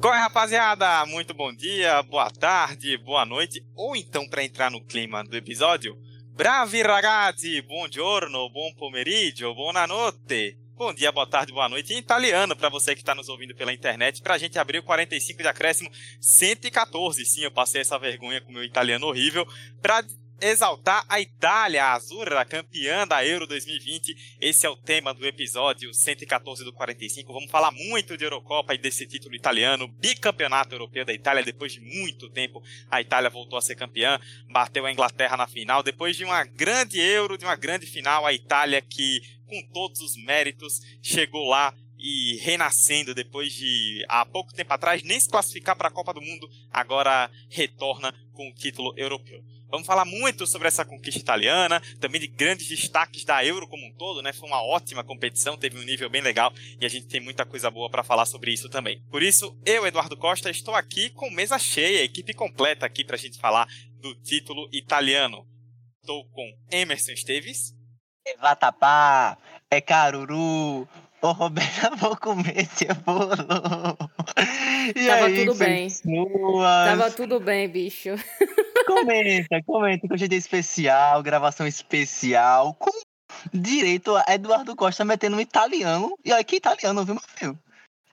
Qual é, rapaziada? Muito bom dia, boa tarde, boa noite, ou então para entrar no clima do episódio, bravi ragazzi, buongiorno, buon pomeriggio, buonanotte. Bom dia, boa tarde, boa noite em italiano para você que está nos ouvindo pela internet, para a gente abrir o 45 de acréscimo 114. Sim, eu passei essa vergonha com meu italiano horrível para exaltar a Itália, a Azura, campeã da Euro 2020. Esse é o tema do episódio 114 do 45. Vamos falar muito de Eurocopa e desse título italiano, bicampeonato europeu da Itália. Depois de muito tempo, a Itália voltou a ser campeã, bateu a Inglaterra na final. Depois de uma grande Euro, de uma grande final, a Itália que, com todos os méritos, chegou lá e renascendo depois de há pouco tempo atrás nem se classificar para a Copa do Mundo, agora retorna com o título europeu. Vamos falar muito sobre essa conquista italiana, também de grandes destaques da Euro como um todo, né? Foi uma ótima competição, teve um nível bem legal e a gente tem muita coisa boa para falar sobre isso também. Por isso, eu, Eduardo Costa, estou aqui com mesa cheia, equipe completa aqui para a gente falar do título italiano. Estou com Emerson Esteves. Vatapá, é caruru, Ô, Roberta, vou comer esse bolo. E Tava aí, tudo bem. Tava tudo bem, bicho. Comenta, comenta que hoje é dia especial, gravação especial, com direito a Eduardo Costa metendo um italiano. E olha que italiano, viu, meu filho?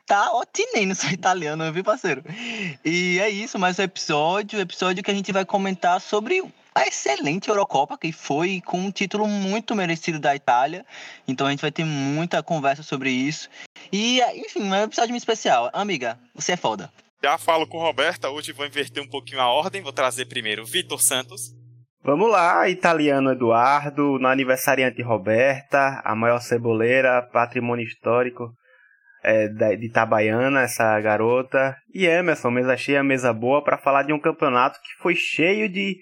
Tá otinendo seu italiano, viu, parceiro? E é isso, mais um episódio, episódio que a gente vai comentar sobre a excelente Eurocopa, que foi com um título muito merecido da Itália. Então a gente vai ter muita conversa sobre isso. E, enfim, é um episódio muito especial. Amiga, você é foda. Já falo com Roberta, hoje vou inverter um pouquinho a ordem, vou trazer primeiro Vitor Santos. Vamos lá, italiano Eduardo, no aniversariante Roberta, a maior ceboleira, patrimônio histórico é, de Itabaiana, essa garota. E Emerson, mesa cheia, mesa boa, para falar de um campeonato que foi cheio de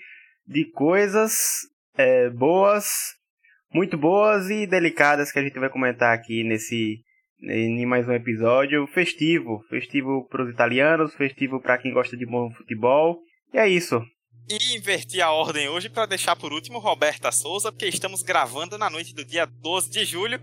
de coisas é, boas, muito boas e delicadas que a gente vai comentar aqui nesse em mais um episódio festivo, festivo para os italianos, festivo para quem gosta de bom futebol. E é isso. E inverti a ordem hoje para deixar por último Roberta Souza, porque estamos gravando na noite do dia 12 de julho,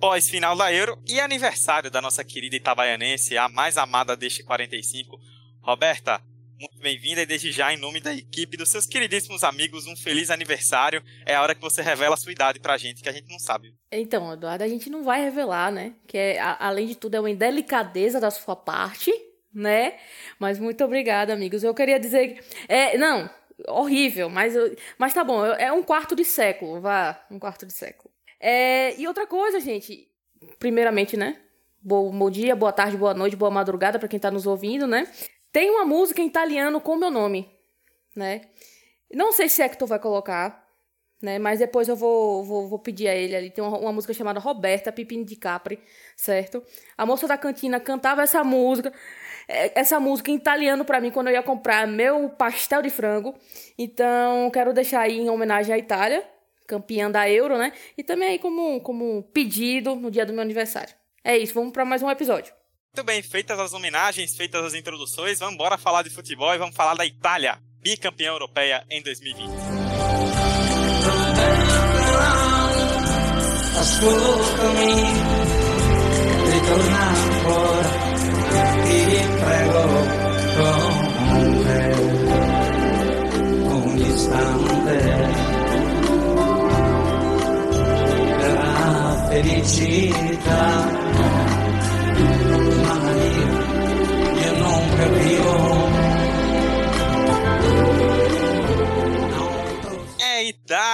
pós-final da Euro e aniversário da nossa querida itabaianense, a mais amada deste 45. Roberta, muito bem-vinda e desde já, em nome da equipe dos seus queridíssimos amigos, um feliz aniversário. É a hora que você revela a sua idade pra gente, que a gente não sabe. Então, Eduardo, a gente não vai revelar, né? Que é, a, além de tudo é uma indelicadeza da sua parte, né? Mas muito obrigada, amigos. Eu queria dizer. É, não, horrível, mas, mas tá bom, é um quarto de século, vá, um quarto de século. É, e outra coisa, gente, primeiramente, né? Bom, bom dia, boa tarde, boa noite, boa madrugada para quem tá nos ouvindo, né? Tem uma música em italiano com meu nome, né? Não sei se Hector vai colocar, né? Mas depois eu vou, vou, vou pedir a ele ali. Tem uma, uma música chamada Roberta Pipini de Capri, certo? A moça da cantina cantava essa música, é, essa música em italiano para mim quando eu ia comprar meu pastel de frango. Então, quero deixar aí em homenagem à Itália, campeã da Euro, né? E também aí como, como pedido no dia do meu aniversário. É isso, vamos para mais um episódio. Muito bem, feitas as homenagens, feitas as introduções, vamos embora falar de futebol e vamos falar da Itália, bicampeã europeia em 2020. Ascoltami, Gonna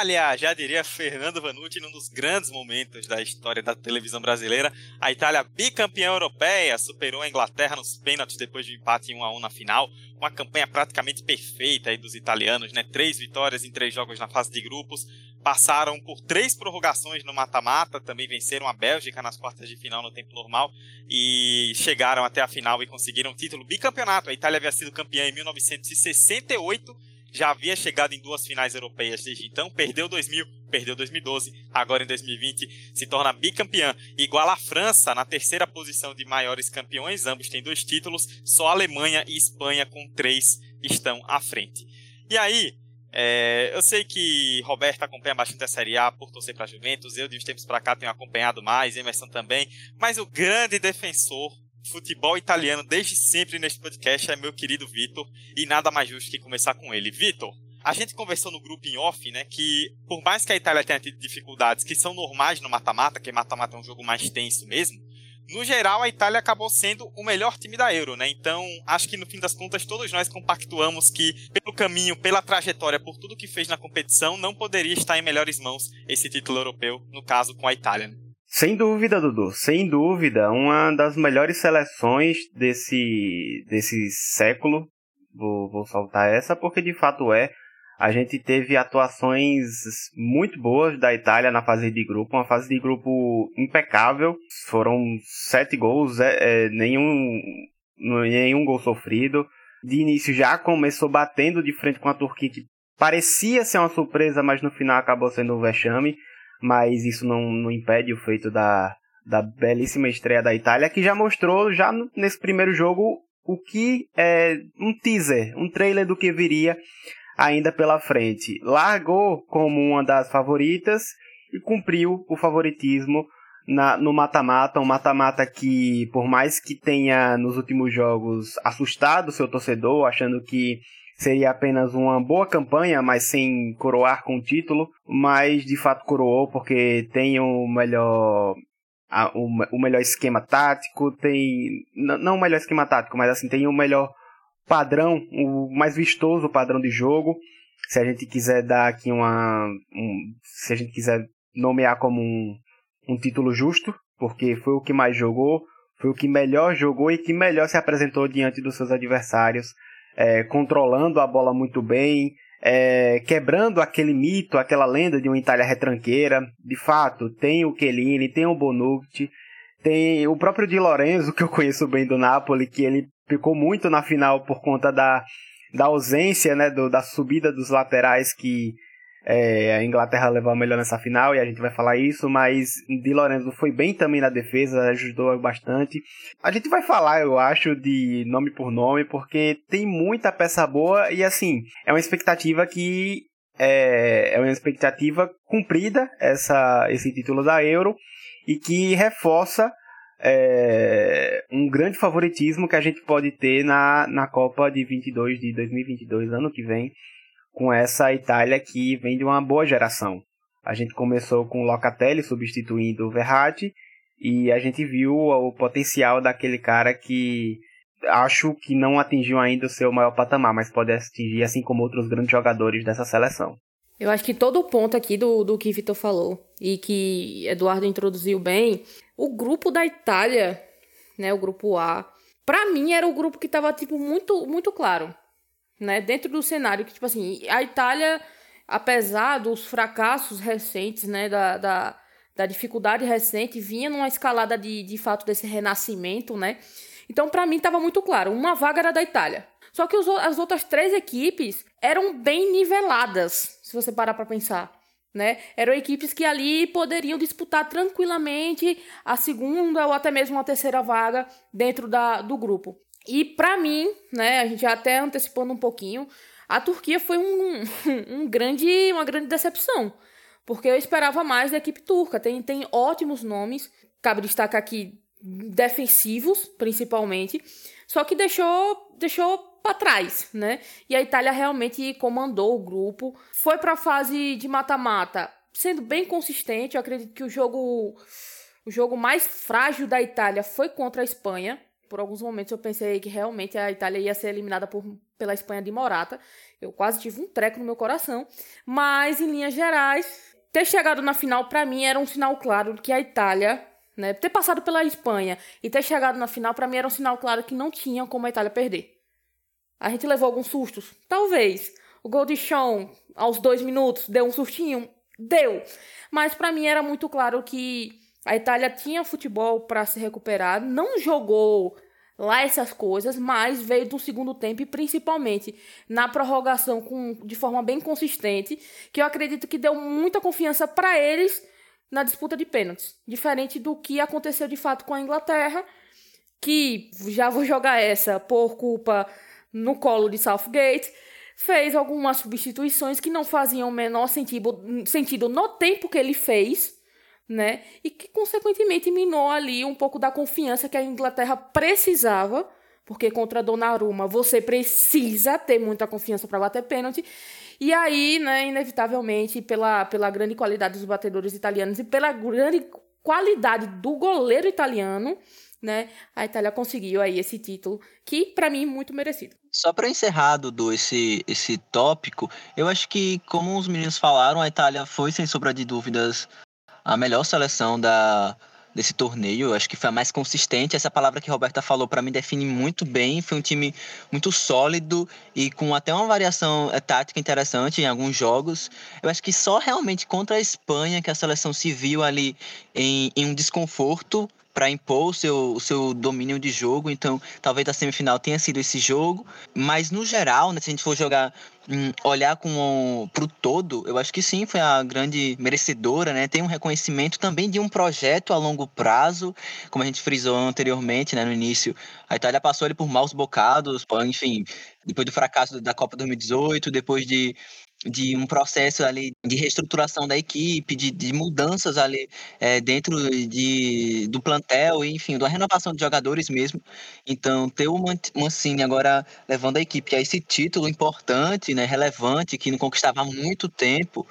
Itália, já diria Fernando Vanucci, num dos grandes momentos da história da televisão brasileira. A Itália bicampeã europeia superou a Inglaterra nos pênaltis depois de um empate em 1 a 1 na final. Uma campanha praticamente perfeita aí dos italianos, né? Três vitórias em três jogos na fase de grupos, passaram por três prorrogações no mata-mata, também venceram a Bélgica nas quartas de final no tempo normal e chegaram até a final e conseguiram o título bicampeonato. A Itália havia sido campeã em 1968, já havia chegado em duas finais europeias desde então, perdeu 2000, perdeu 2012, agora em 2020 se torna bicampeã, igual à França na terceira posição de maiores campeões, ambos têm dois títulos, só Alemanha e Espanha com três estão à frente. E aí, é, eu sei que Roberto acompanha bastante a Série A por torcer para Juventus, eu de uns tempos para cá tenho acompanhado mais, Emerson também, mas o grande defensor futebol italiano desde sempre neste podcast é meu querido Vitor, e nada mais justo que começar com ele. Vitor, a gente conversou no grupo em off, né, que por mais que a Itália tenha tido dificuldades que são normais no mata-mata, que mata-mata é um jogo mais tenso mesmo, no geral a Itália acabou sendo o melhor time da Euro, né? Então, acho que no fim das contas todos nós compactuamos que pelo caminho, pela trajetória, por tudo que fez na competição, não poderia estar em melhores mãos esse título europeu, no caso com a Itália. Né? Sem dúvida, Dudu, sem dúvida, uma das melhores seleções desse, desse século. Vou, vou saltar essa porque de fato é. A gente teve atuações muito boas da Itália na fase de grupo, uma fase de grupo impecável. Foram sete gols, é, é, nenhum, nenhum gol sofrido. De início já começou batendo de frente com a Turquia, que parecia ser uma surpresa, mas no final acabou sendo um vexame mas isso não, não impede o feito da, da belíssima estreia da Itália, que já mostrou, já nesse primeiro jogo, o que é um teaser, um trailer do que viria ainda pela frente. Largou como uma das favoritas e cumpriu o favoritismo na, no mata-mata, um mata-mata que, por mais que tenha nos últimos jogos assustado seu torcedor, achando que seria apenas uma boa campanha, mas sem coroar com o título, mas de fato coroou porque tem o melhor o, melhor esquema tático, tem não o melhor esquema tático, mas assim tem o melhor padrão, o mais vistoso padrão de jogo. Se a gente quiser dar aqui uma um, se a gente quiser nomear como um, um título justo, porque foi o que mais jogou, foi o que melhor jogou e que melhor se apresentou diante dos seus adversários é, controlando a bola muito bem, é, quebrando aquele mito, aquela lenda de uma Itália retranqueira. De fato, tem o Chiellini, tem o Bonucci, tem o próprio Di Lorenzo, que eu conheço bem do Napoli, que ele ficou muito na final por conta da, da ausência, né, do, da subida dos laterais que é, a Inglaterra levou melhor nessa final e a gente vai falar isso, mas Di Lorenzo foi bem também na defesa, ajudou bastante. A gente vai falar, eu acho, de nome por nome, porque tem muita peça boa e assim, é uma expectativa que é, é uma expectativa cumprida essa, esse título da Euro e que reforça é, um grande favoritismo que a gente pode ter na, na Copa de 22 de 2022, ano que vem, com essa Itália que vem de uma boa geração. A gente começou com Locatelli substituindo o Verratti e a gente viu o potencial daquele cara que acho que não atingiu ainda o seu maior patamar, mas pode atingir assim como outros grandes jogadores dessa seleção. Eu acho que todo o ponto aqui do, do que Vitor falou e que Eduardo introduziu bem, o grupo da Itália, né, o grupo A, para mim era o grupo que estava tipo muito muito claro né? Dentro do cenário que, tipo assim, a Itália, apesar dos fracassos recentes, né, da, da, da dificuldade recente, vinha numa escalada de, de fato desse renascimento, né? Então, para mim, estava muito claro, uma vaga era da Itália. Só que os, as outras três equipes eram bem niveladas, se você parar para pensar. Né? Eram equipes que ali poderiam disputar tranquilamente a segunda ou até mesmo a terceira vaga dentro da, do grupo. E para mim, né, a gente já até antecipando um pouquinho, a Turquia foi um, um grande, uma grande decepção. Porque eu esperava mais da equipe turca. Tem, tem ótimos nomes. Cabe destacar aqui defensivos, principalmente. Só que deixou, deixou para trás, né? E a Itália realmente comandou o grupo. Foi para a fase de mata-mata, sendo bem consistente. Eu acredito que o jogo o jogo mais frágil da Itália foi contra a Espanha por alguns momentos eu pensei que realmente a Itália ia ser eliminada por, pela Espanha de Morata. Eu quase tive um treco no meu coração. Mas, em linhas gerais, ter chegado na final, para mim, era um sinal claro que a Itália, né, ter passado pela Espanha e ter chegado na final, para mim, era um sinal claro que não tinha como a Itália perder. A gente levou alguns sustos? Talvez. O gol de Sean, aos dois minutos, deu um sustinho? Deu. Mas para mim era muito claro que a Itália tinha futebol para se recuperar, não jogou lá essas coisas, mas veio do segundo tempo e principalmente na prorrogação com, de forma bem consistente, que eu acredito que deu muita confiança para eles na disputa de pênaltis, diferente do que aconteceu de fato com a Inglaterra, que já vou jogar essa por culpa no colo de Southgate, fez algumas substituições que não faziam o menor sentido, sentido no tempo que ele fez né? E que consequentemente minou ali um pouco da confiança que a Inglaterra precisava, porque contra Donnarumma você precisa ter muita confiança para bater pênalti. E aí, né, inevitavelmente, pela, pela grande qualidade dos batedores italianos e pela grande qualidade do goleiro italiano, né, a Itália conseguiu aí esse título, que para mim é muito merecido. Só para encerrar, Dudu, esse, esse tópico, eu acho que, como os meninos falaram, a Itália foi, sem sombra de dúvidas, a melhor seleção da, desse torneio. Acho que foi a mais consistente. Essa palavra que a Roberta falou para mim define muito bem. Foi um time muito sólido e com até uma variação é, tática interessante em alguns jogos. Eu acho que só realmente contra a Espanha que a seleção se viu ali em, em um desconforto para impor o seu, o seu domínio de jogo. Então, talvez a semifinal tenha sido esse jogo. Mas, no geral, né, se a gente for jogar, hum, olhar com para o todo, eu acho que sim, foi a grande merecedora. Né? Tem um reconhecimento também de um projeto a longo prazo, como a gente frisou anteriormente, né, no início. A Itália passou ali por maus bocados, enfim, depois do fracasso da Copa 2018, depois de de um processo ali de reestruturação da equipe, de, de mudanças ali é, dentro de, do plantel, enfim, da renovação de jogadores mesmo. Então, ter o Mancini agora levando a equipe a esse título importante, né, relevante, que não conquistava há muito tempo,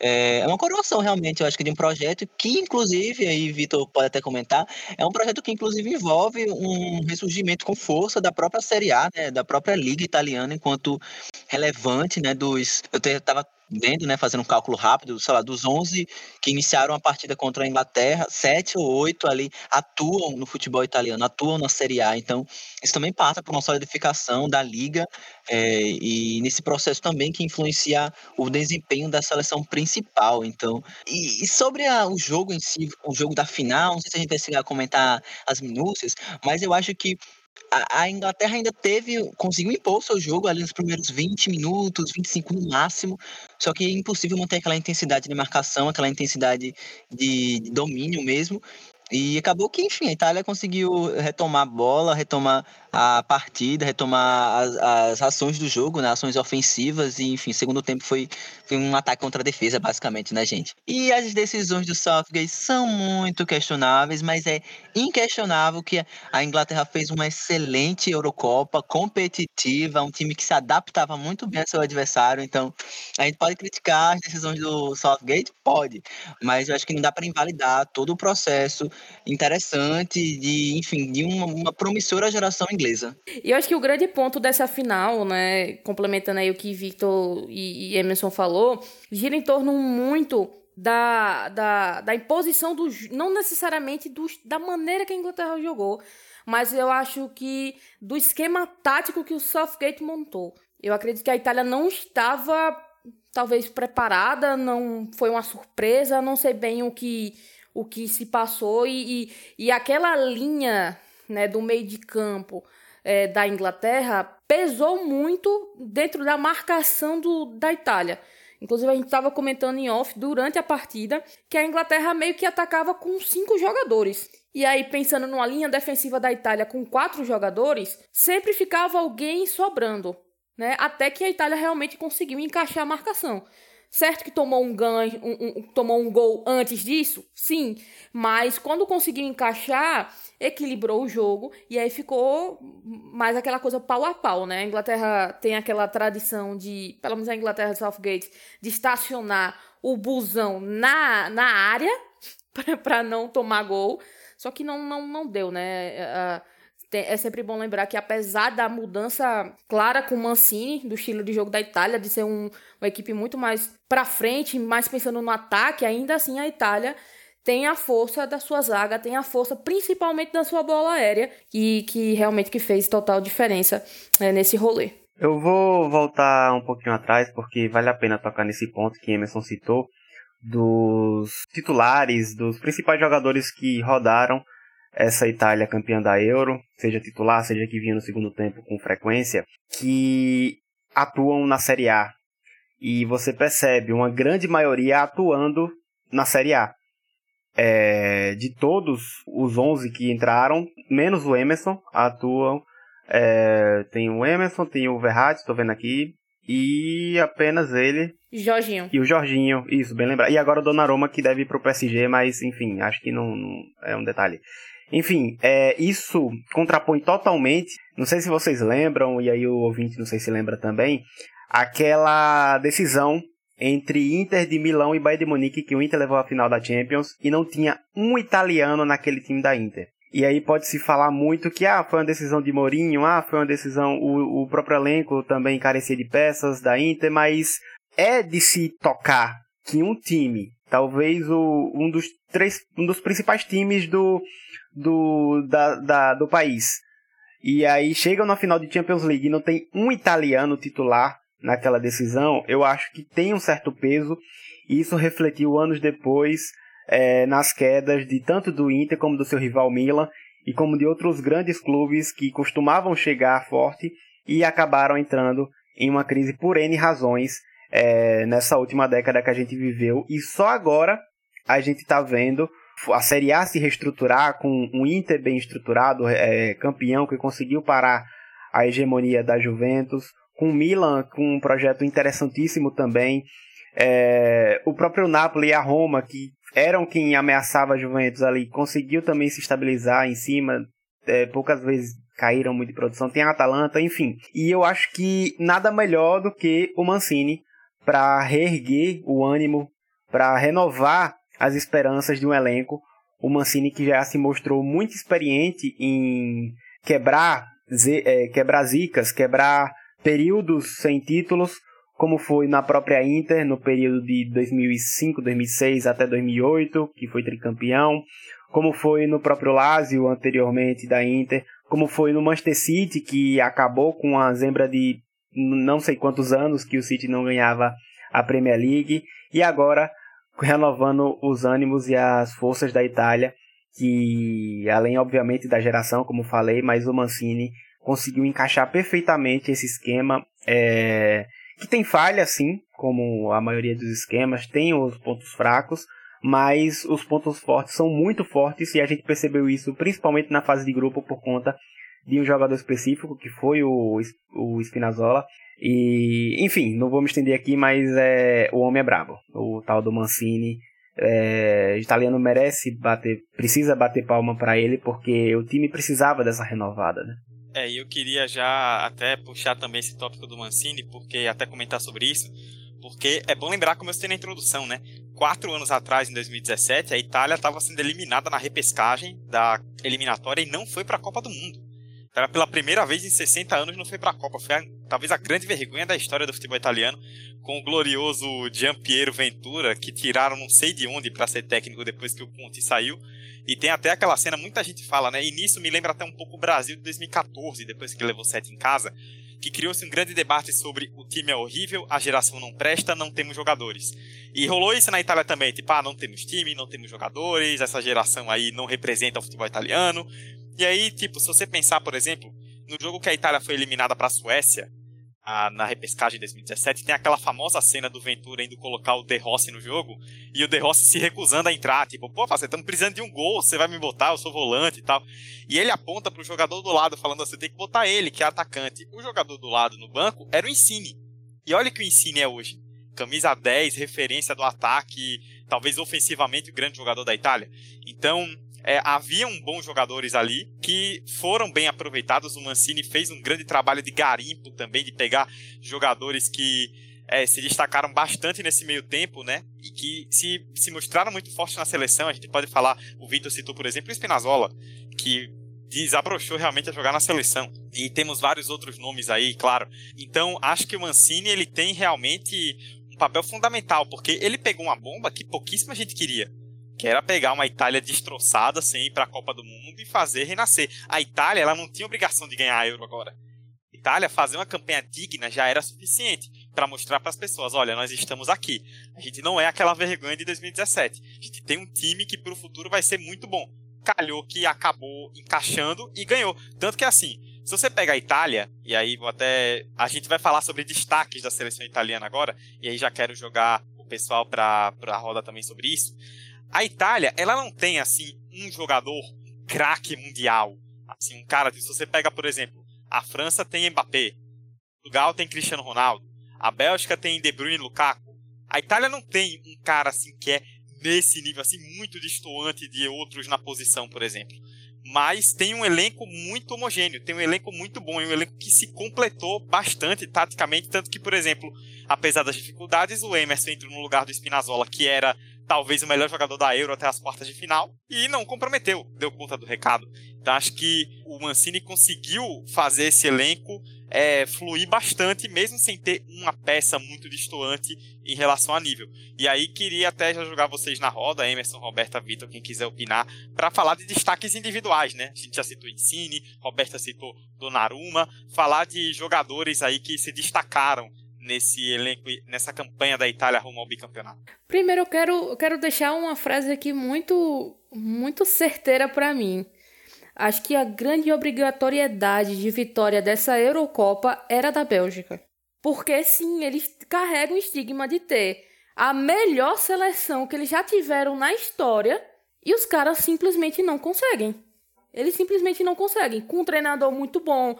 é, é uma coroação realmente, eu acho que de um projeto que, inclusive, aí Vitor pode até comentar, é um projeto que, inclusive, envolve um ressurgimento com força da própria Série A, né, da própria Liga Italiana, enquanto relevante, né, dos... Eu estava vendo, né, fazendo um cálculo rápido, sei lá, dos 11 que iniciaram a partida contra a Inglaterra, sete ou oito ali atuam no futebol italiano, atuam na Série A. Então, isso também passa por uma solidificação da liga é, e nesse processo também que influencia o desempenho da seleção principal. Então, e, e sobre a, o jogo em si, o jogo da final, não sei se a gente vai chegar a comentar as minúcias, mas eu acho que a, Inglaterra ainda teve, conseguiu impor o seu jogo ali nos primeiros 20 minutos, 25 no máximo, só que é impossível manter aquela intensidade de marcação, aquela intensidade de, de domínio mesmo. E acabou que, enfim, a Itália conseguiu retomar a bola, retomar a partida, retomar as, as ações do jogo, né? Ações ofensivas e, enfim, segundo tempo foi, foi um ataque contra a defesa, basicamente, né, gente? E as decisões do Southgate são muito questionáveis, mas é inquestionável que a Inglaterra fez uma excelente Eurocopa, competitiva, um time que se adaptava muito bem ao seu adversário, então a gente pode criticar as decisões do Southgate? Pode, mas eu acho que não dá para invalidar todo o processo interessante de, enfim, de uma, uma, promissora geração inglesa. E eu acho que o grande ponto dessa final, né, complementando aí o que Victor e, Emerson falou, gira em torno muito da, da, da imposição do não necessariamente do, da maneira que a Inglaterra jogou, mas eu acho que do esquema tático que o Southgate montou. Eu acredito que a Itália não estava talvez preparada, não foi uma surpresa, não sei bem o que o que se passou e, e, e aquela linha né, do meio de campo é, da Inglaterra pesou muito dentro da marcação do, da Itália. Inclusive, a gente estava comentando em off durante a partida que a Inglaterra meio que atacava com cinco jogadores. E aí, pensando numa linha defensiva da Itália com quatro jogadores, sempre ficava alguém sobrando, né? Até que a Itália realmente conseguiu encaixar a marcação. Certo que tomou um ganho, um, um, tomou um gol antes disso? Sim. Mas quando conseguiu encaixar, equilibrou o jogo e aí ficou mais aquela coisa pau a pau, né? A Inglaterra tem aquela tradição de, pelo menos a Inglaterra de Southgate, de estacionar o busão na, na área para não tomar gol. Só que não, não, não deu, né? Uh, é sempre bom lembrar que apesar da mudança clara com o Mancini, do estilo de jogo da Itália, de ser um, uma equipe muito mais para frente, mais pensando no ataque, ainda assim a Itália tem a força da sua zaga, tem a força principalmente da sua bola aérea, e que realmente que fez total diferença é, nesse rolê. Eu vou voltar um pouquinho atrás, porque vale a pena tocar nesse ponto que Emerson citou, dos titulares, dos principais jogadores que rodaram essa Itália campeã da Euro, seja titular, seja que vinha no segundo tempo com frequência, que atuam na Série A. E você percebe uma grande maioria atuando na Série A. É, de todos os 11 que entraram, menos o Emerson, atuam. É, tem o Emerson, tem o Verratti, estou vendo aqui, e apenas ele. Jorginho. E o Jorginho, isso, bem lembrado. E agora o Donnarumma que deve ir pro PSG, mas enfim, acho que não, não é um detalhe. Enfim, é, isso contrapõe totalmente, não sei se vocês lembram, e aí o ouvinte não sei se lembra também, aquela decisão entre Inter de Milão e Bayern de Munique que o Inter levou à final da Champions e não tinha um italiano naquele time da Inter. E aí pode se falar muito que ah, foi uma decisão de Mourinho, ah, foi uma decisão o, o próprio elenco também carecia de peças da Inter, mas é de se tocar que um time, talvez o, um dos três, um dos principais times do do da, da, do país. E aí chegam na final de Champions League e não tem um italiano titular naquela decisão, eu acho que tem um certo peso. E isso refletiu anos depois é, nas quedas de tanto do Inter como do seu rival Milan e como de outros grandes clubes que costumavam chegar forte e acabaram entrando em uma crise por N razões é, nessa última década que a gente viveu. E só agora a gente está vendo a Série A se reestruturar com um Inter bem estruturado, é, campeão que conseguiu parar a hegemonia da Juventus, com o Milan com um projeto interessantíssimo também, é, o próprio Napoli e a Roma que eram quem ameaçava a Juventus ali, conseguiu também se estabilizar em cima, é, poucas vezes caíram muito de produção, tem a Atalanta, enfim. E eu acho que nada melhor do que o Mancini para reerguer o ânimo, para renovar as esperanças de um elenco. O Mancini que já se mostrou muito experiente em quebrar, é, quebrar zicas, quebrar períodos sem títulos, como foi na própria Inter no período de 2005, 2006 até 2008, que foi tricampeão, como foi no próprio Lazio anteriormente da Inter, como foi no Manchester City, que acabou com a zebra de não sei quantos anos que o City não ganhava a Premier League, e agora renovando os ânimos e as forças da Itália, que além obviamente da geração, como falei, mas o Mancini conseguiu encaixar perfeitamente esse esquema. É, que tem falha, sim, como a maioria dos esquemas, tem os pontos fracos, mas os pontos fortes são muito fortes e a gente percebeu isso principalmente na fase de grupo por conta de um jogador específico que foi o, o Spinazzola. E, enfim, não vou me estender aqui, mas é, o homem é brabo. O tal do Mancini. É, o italiano merece bater, precisa bater palma para ele, porque o time precisava dessa renovada, né? É, e eu queria já até puxar também esse tópico do Mancini, porque até comentar sobre isso, porque é bom lembrar, como eu citei na introdução, né? Quatro anos atrás, em 2017, a Itália estava sendo eliminada na repescagem da eliminatória e não foi para a Copa do Mundo. Era pela primeira vez em 60 anos não foi para a Copa. Foi a, talvez a grande vergonha da história do futebol italiano, com o glorioso Giampiero Ventura, que tiraram não sei de onde para ser técnico depois que o Conte saiu. E tem até aquela cena, muita gente fala, né? E nisso me lembra até um pouco o Brasil de 2014, depois que levou sete em casa, que criou-se um grande debate sobre o time é horrível, a geração não presta, não temos jogadores. E rolou isso na Itália também, tipo, ah, não temos time, não temos jogadores, essa geração aí não representa o futebol italiano. E aí, tipo, se você pensar, por exemplo, no jogo que a Itália foi eliminada para a Suécia, na repescagem de 2017, tem aquela famosa cena do Ventura indo colocar o De Rossi no jogo e o De Rossi se recusando a entrar. Tipo, pô, você estamos precisando de um gol, você vai me botar, eu sou volante e tal. E ele aponta pro jogador do lado, falando assim: tem que botar ele, que é atacante. O jogador do lado no banco era o Insigne. E olha que o Insigne é hoje. Camisa 10, referência do ataque, talvez ofensivamente o grande jogador da Itália. Então, é, haviam bons jogadores ali que foram bem aproveitados. O Mancini fez um grande trabalho de garimpo também, de pegar jogadores que é, se destacaram bastante nesse meio tempo, né? E que se, se mostraram muito fortes na seleção. A gente pode falar, o Vitor citou, por exemplo, o Spinazzola, que desabrochou realmente a jogar na seleção. E temos vários outros nomes aí, claro. Então, acho que o Mancini ele tem realmente um papel fundamental, porque ele pegou uma bomba que pouquíssima gente queria que era pegar uma Itália destroçada ir para a Copa do Mundo e fazer renascer. A Itália ela não tinha obrigação de ganhar a Euro agora. Itália fazer uma campanha digna já era suficiente para mostrar para as pessoas, olha, nós estamos aqui. A gente não é aquela vergonha de 2017. A gente tem um time que para o futuro vai ser muito bom. Calhou que acabou encaixando e ganhou. Tanto que assim, se você pega a Itália, e aí vou até. A gente vai falar sobre destaques da seleção italiana agora, e aí já quero jogar o pessoal para a roda também sobre isso. A Itália, ela não tem, assim, um jogador craque mundial. Assim, um cara, se você pega, por exemplo, a França tem Mbappé, Portugal tem Cristiano Ronaldo, A Bélgica tem De Bruyne e Lukaku. A Itália não tem um cara assim que é nesse nível assim muito distoante de outros na posição, por exemplo. Mas tem um elenco muito homogêneo, tem um elenco muito bom, um elenco que se completou bastante taticamente, tanto que, por exemplo, apesar das dificuldades, o Emerson entrou no lugar do Spinazzola, que era talvez o melhor jogador da Euro até as quartas de final, e não comprometeu, deu conta do recado. Então acho que o Mancini conseguiu fazer esse elenco é, fluir bastante, mesmo sem ter uma peça muito distoante em relação a nível. E aí queria até já jogar vocês na roda, Emerson, Roberta, Vitor, quem quiser opinar, para falar de destaques individuais, né? A gente já citou Insigne, Roberta citou Donnarumma, falar de jogadores aí que se destacaram nesse elenco, nessa campanha da Itália rumo ao bicampeonato? Primeiro eu quero, eu quero deixar uma frase aqui muito, muito certeira para mim. Acho que a grande obrigatoriedade de vitória dessa Eurocopa era da Bélgica. Porque sim, eles carregam o estigma de ter a melhor seleção que eles já tiveram na história e os caras simplesmente não conseguem. Eles simplesmente não conseguem. Com um treinador muito bom,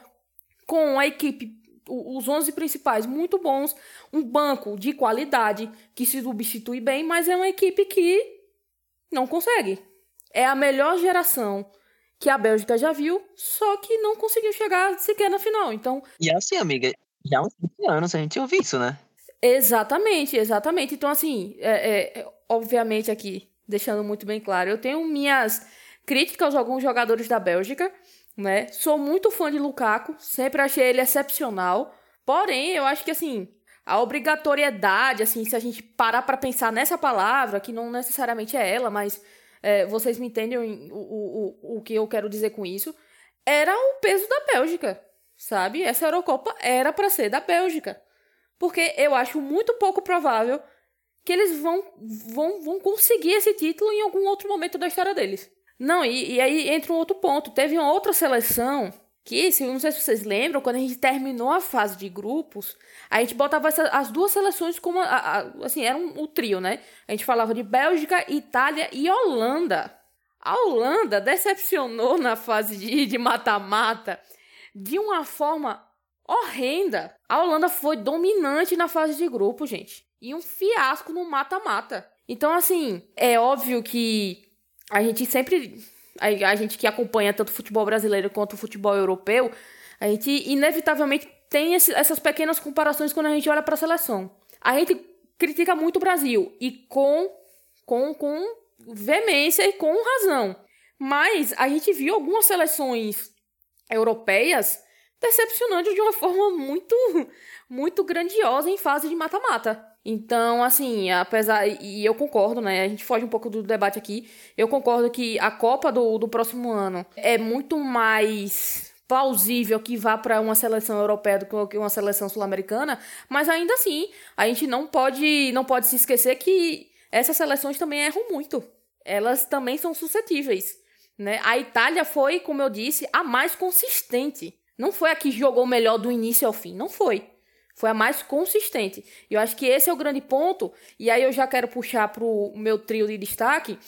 com a equipe os 11 principais muito bons, um banco de qualidade que se substitui bem, mas é uma equipe que não consegue. É a melhor geração que a Bélgica já viu, só que não conseguiu chegar sequer na final. Então, e assim, amiga, já há uns 20 anos a gente ouviu isso, né? Exatamente, exatamente. Então, assim, é, é, obviamente aqui, deixando muito bem claro, eu tenho minhas críticas a alguns jogadores da Bélgica, né? Sou muito fã de Lukaku, sempre achei ele excepcional. Porém, eu acho que assim, a obrigatoriedade, assim, se a gente parar para pensar nessa palavra, que não necessariamente é ela, mas é, vocês me entendem o, o, o, o que eu quero dizer com isso, era o peso da Bélgica, sabe? Essa Eurocopa era para ser da Bélgica. Porque eu acho muito pouco provável que eles vão, vão, vão conseguir esse título em algum outro momento da história deles. Não, e, e aí entra um outro ponto. Teve uma outra seleção que, se, não sei se vocês lembram, quando a gente terminou a fase de grupos, a gente botava essa, as duas seleções como, a, a, assim, era um, um, trio, né? A gente falava de Bélgica, Itália e Holanda. A Holanda decepcionou na fase de mata-mata de, de uma forma horrenda. A Holanda foi dominante na fase de grupo, gente. E um fiasco no mata-mata. Então, assim, é óbvio que a gente sempre. A, a gente que acompanha tanto o futebol brasileiro quanto o futebol europeu, a gente inevitavelmente tem esse, essas pequenas comparações quando a gente olha para a seleção. A gente critica muito o Brasil e com, com, com veemência e com razão. Mas a gente viu algumas seleções europeias decepcionando de uma forma muito, muito grandiosa em fase de mata-mata. Então, assim, apesar. E eu concordo, né? A gente foge um pouco do debate aqui. Eu concordo que a Copa do, do próximo ano é muito mais plausível que vá para uma seleção europeia do que uma seleção sul-americana, mas ainda assim, a gente não pode, não pode se esquecer que essas seleções também erram muito. Elas também são suscetíveis. Né? A Itália foi, como eu disse, a mais consistente. Não foi a que jogou melhor do início ao fim. Não foi. Foi a mais consistente. E eu acho que esse é o grande ponto. E aí eu já quero puxar para o meu trio de destaque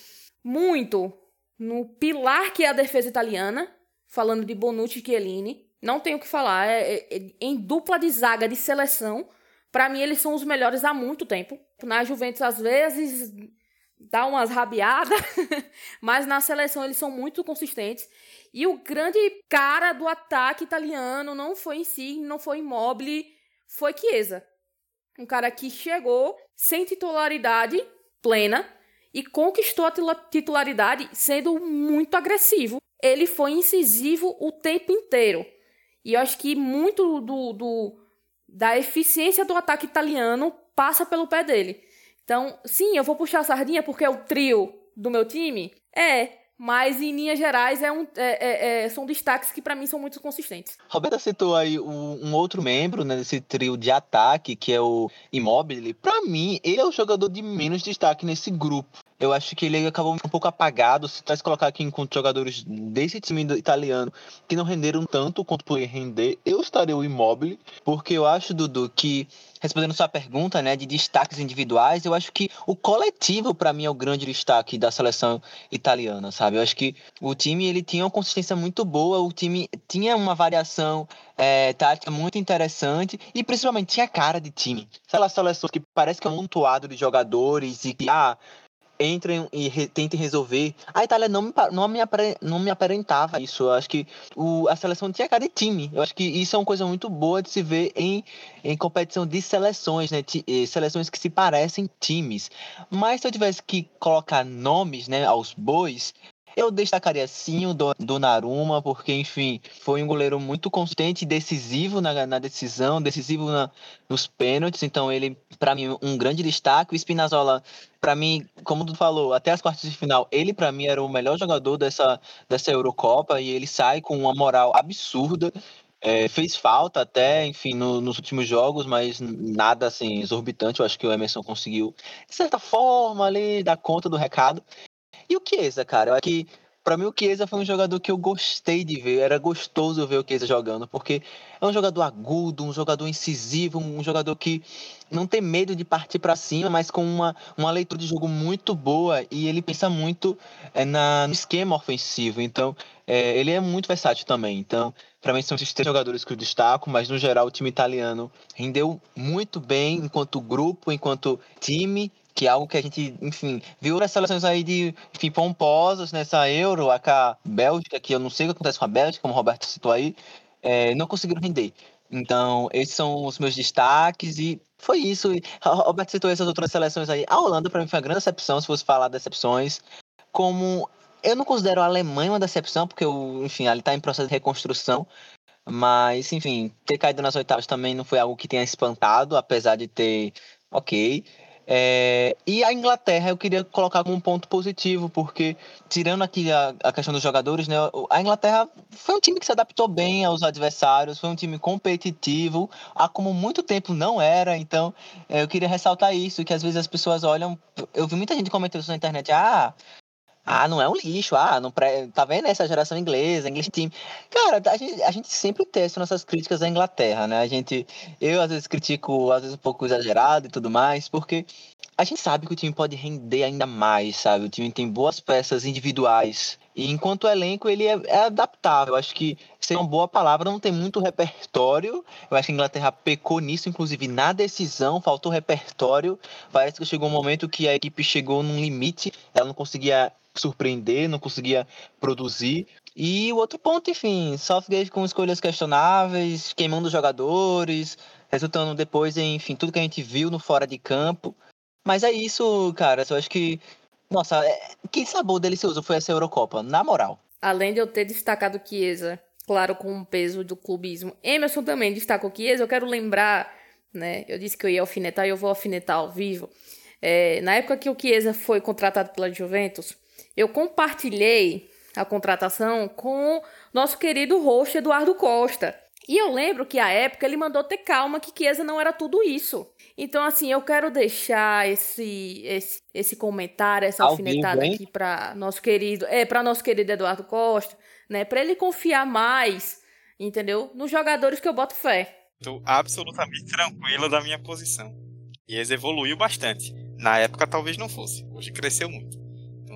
muito no pilar que é a defesa italiana, falando de Bonucci e Chiellini. Não tenho o que falar. É, é, é, em dupla de zaga de seleção, para mim eles são os melhores há muito tempo. Na Juventus, às vezes, dá umas rabiadas, mas na seleção eles são muito consistentes. E o grande cara do ataque italiano não foi em si, não foi Immobile, foi Chiesa. Um cara que chegou sem titularidade plena e conquistou a titularidade sendo muito agressivo. Ele foi incisivo o tempo inteiro. E eu acho que muito do, do da eficiência do ataque italiano passa pelo pé dele. Então, sim, eu vou puxar a sardinha porque é o trio do meu time? É, mas, em linhas gerais, é um, é, é, é são destaques que, para mim, são muito consistentes. Roberta citou aí um, um, outro membro né, desse trio de ataque, que é o Immobile. Para mim, ele é o jogador de menos destaque nesse grupo. Eu acho que ele acabou um pouco apagado. Se tivesse colocar aqui enquanto jogadores desse time italiano que não renderam tanto quanto poderia render, eu estaria o Immobile. porque eu acho, Dudu, que respondendo sua pergunta, né, de destaques individuais, eu acho que o coletivo para mim é o grande destaque da seleção italiana, sabe? Eu acho que o time ele tinha uma consistência muito boa, o time tinha uma variação é, tática muito interessante e principalmente tinha cara de time. Aquelas seleções que parece que é um montuado de jogadores e que ah, entrem e re, tentem resolver. A Itália não me, não me, não me aparentava isso. Eu acho que o, a seleção tinha cara de time. Eu acho que isso é uma coisa muito boa de se ver em, em competição de seleções, né? seleções que se parecem times. Mas se eu tivesse que colocar nomes né, aos bois, eu destacaria sim o do, Naruma, porque, enfim, foi um goleiro muito consistente decisivo na, na decisão, decisivo na, nos pênaltis. Então, ele, para mim, um grande destaque. O Spinazzola, para mim, como tu falou, até as quartas de final, ele, para mim, era o melhor jogador dessa, dessa Eurocopa e ele sai com uma moral absurda. É, fez falta até, enfim, no, nos últimos jogos, mas nada assim exorbitante. Eu acho que o Emerson conseguiu, de certa forma, ali dar conta do recado. E o Chiesa, cara, eu acho que para mim o Chiesa foi um jogador que eu gostei de ver, era gostoso ver o Chiesa jogando, porque é um jogador agudo, um jogador incisivo, um jogador que não tem medo de partir para cima, mas com uma, uma leitura de jogo muito boa e ele pensa muito é, na, no esquema ofensivo. Então, é, ele é muito versátil também. Então, para mim são esses três jogadores que eu destaco, mas no geral o time italiano rendeu muito bem enquanto grupo, enquanto time que é algo que a gente, enfim, viu nas seleções aí de, enfim, pomposas nessa Euro, a Bélgica, que eu não sei o que acontece com a Bélgica, como o Roberto citou aí, é, não conseguiram render. Então, esses são os meus destaques e foi isso. O Roberto citou essas outras seleções aí. A Holanda, para mim, foi uma grande decepção, se fosse falar decepções. Como eu não considero a Alemanha uma decepção, porque, eu, enfim, ela está em processo de reconstrução. Mas, enfim, ter caído nas oitavas também não foi algo que tenha espantado, apesar de ter, ok. É, e a Inglaterra eu queria colocar como um ponto positivo, porque tirando aqui a, a, questão dos jogadores, né, a Inglaterra foi um time que se adaptou bem aos adversários, foi um time competitivo, há como muito tempo não era, então é, eu queria ressaltar isso, que às vezes as pessoas olham, eu vi muita gente comentando isso na internet, ah, ah, não é um lixo. Ah, não pre... tá vendo essa geração inglesa, English team. Cara, a gente, a gente sempre testa nossas críticas à Inglaterra, né? A gente, eu às vezes critico, às vezes um pouco exagerado e tudo mais, porque a gente sabe que o time pode render ainda mais, sabe? O time tem boas peças individuais. E enquanto elenco, ele é, é adaptável. Eu acho que seria uma boa palavra, não tem muito repertório. Eu acho que a Inglaterra pecou nisso, inclusive na decisão, faltou repertório. Parece que chegou um momento que a equipe chegou num limite, ela não conseguia surpreender, não conseguia produzir. E o outro ponto, enfim, Southgate com escolhas questionáveis, queimando jogadores, resultando depois em, enfim, tudo que a gente viu no fora de campo. Mas é isso, cara. Eu acho que. Nossa, é... que sabor delicioso foi essa Eurocopa, na moral. Além de eu ter destacado Chiesa, claro, com o peso do clubismo, Emerson também destacou Chiesa. Eu quero lembrar, né? Eu disse que eu ia alfinetar e eu vou alfinetar ao vivo. É, na época que o Chiesa foi contratado pela Juventus, eu compartilhei a contratação com nosso querido host Eduardo Costa. E eu lembro que à época ele mandou ter calma que Chiesa não era tudo isso. Então, assim, eu quero deixar esse esse, esse comentário, essa Ao alfinetada vivo, aqui para nosso querido, é, para nosso querido Eduardo Costa, né, para ele confiar mais, entendeu? Nos jogadores que eu boto fé. Estou absolutamente tranquilo da minha posição. Chiesa evoluiu bastante. Na época talvez não fosse, hoje cresceu muito.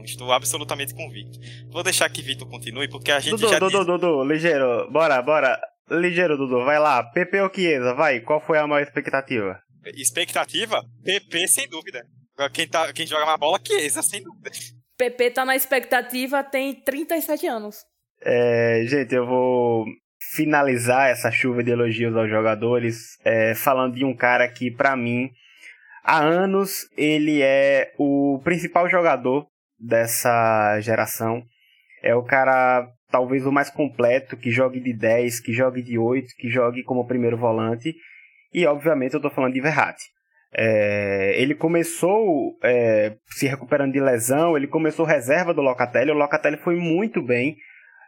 Estou absolutamente convicto. Vou deixar que Vitor continue, porque a gente Dudu, já. Dudu, Dudu, Dudu, ligeiro. Bora, bora. Ligeiro, Dudu, vai lá. PP ou Chiesa, vai. Qual foi a maior expectativa? Expectativa? PP, sem dúvida. Quem, tá, quem joga mais bola, Chiesa, sem dúvida. PP tá na expectativa, tem 37 anos. É, gente, eu vou finalizar essa chuva de elogios aos jogadores é, falando de um cara que, para mim, há anos ele é o principal jogador dessa geração. É o cara talvez o mais completo, que jogue de 10, que jogue de 8, que jogue como primeiro volante. E obviamente eu estou falando de Verratti. É, ele começou é, se recuperando de lesão, ele começou reserva do Locatelli, o Locatelli foi muito bem.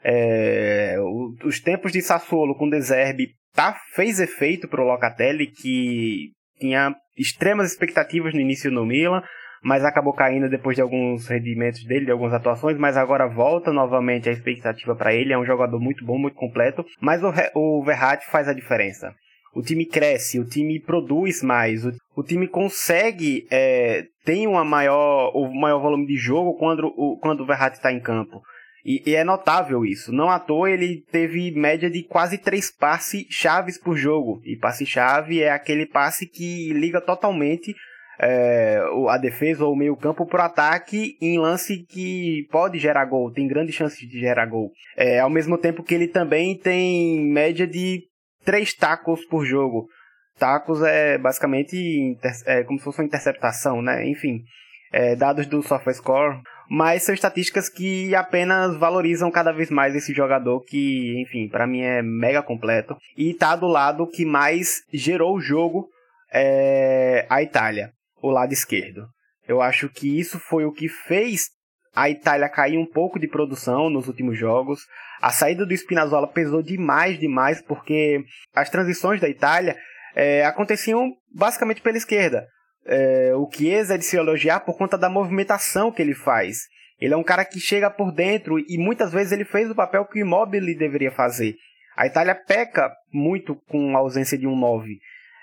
É, o, os tempos de Sassuolo com Deserbe tá, fez efeito para o Locatelli, que tinha extremas expectativas no início no Milan, mas acabou caindo depois de alguns rendimentos dele, de algumas atuações, mas agora volta novamente a expectativa para ele. É um jogador muito bom, muito completo, mas o, o Verratti faz a diferença. O time cresce, o time produz mais, o, o time consegue é, tem uma maior, o maior volume de jogo quando o, quando o Verratti está em campo. E, e, é notável isso. Não à toa ele teve média de quase três passes chaves por jogo. E passe-chave é aquele passe que liga totalmente é, a defesa ou o meio campo para o ataque em lance que pode gerar gol, tem grandes chances de gerar gol. É, ao mesmo tempo que ele também tem média de três tacos por jogo. Tacos é basicamente é como se fosse uma interceptação, né? Enfim, é, dados do SofaScore, mas são estatísticas que apenas valorizam cada vez mais esse jogador que, enfim, para mim é mega completo e tá do lado que mais gerou o jogo é, a Itália o lado esquerdo. Eu acho que isso foi o que fez a Itália cair um pouco de produção nos últimos jogos. A saída do Spinazzola pesou demais, demais, porque as transições da Itália é, aconteciam basicamente pela esquerda. É, o Chiesa é de se elogiar por conta da movimentação que ele faz. Ele é um cara que chega por dentro e muitas vezes ele fez o papel que o Immobile deveria fazer. A Itália peca muito com a ausência de um 9.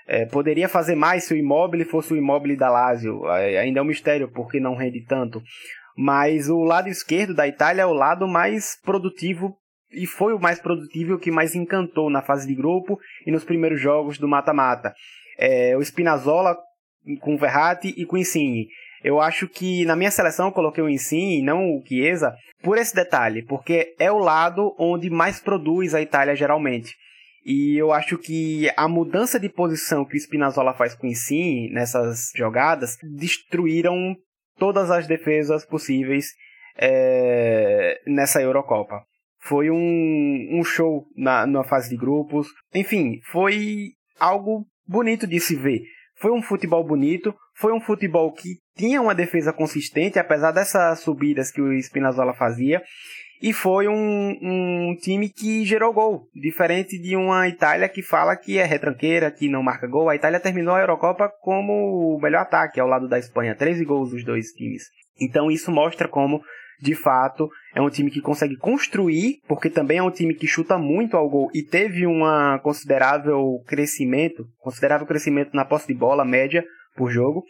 É, poderia fazer mais se o imóvel fosse o imóvel da Lazio. É, ainda é um mistério porque não rende tanto. Mas o lado esquerdo da Itália é o lado mais produtivo e foi o mais produtivo que mais encantou na fase de grupo e nos primeiros jogos do mata-mata. É, o Spinazzola com o Verratti e com o Insigne. Eu acho que na minha seleção eu coloquei o Insigne não o Chiesa por esse detalhe, porque é o lado onde mais produz a Itália geralmente. E eu acho que a mudança de posição que o Spinazzola faz com o Insigne nessas jogadas destruíram todas as defesas possíveis é, nessa Eurocopa. Foi um, um show na, na fase de grupos. Enfim, foi algo bonito de se ver. Foi um futebol bonito, foi um futebol que tinha uma defesa consistente, apesar dessas subidas que o Spinazzola fazia. E foi um, um time que gerou gol, diferente de uma Itália que fala que é retranqueira, que não marca gol. A Itália terminou a Eurocopa como o melhor ataque ao lado da Espanha, 13 gols dos dois times. Então isso mostra como, de fato, é um time que consegue construir, porque também é um time que chuta muito ao gol e teve um considerável crescimento, considerável crescimento na posse de bola média por jogo.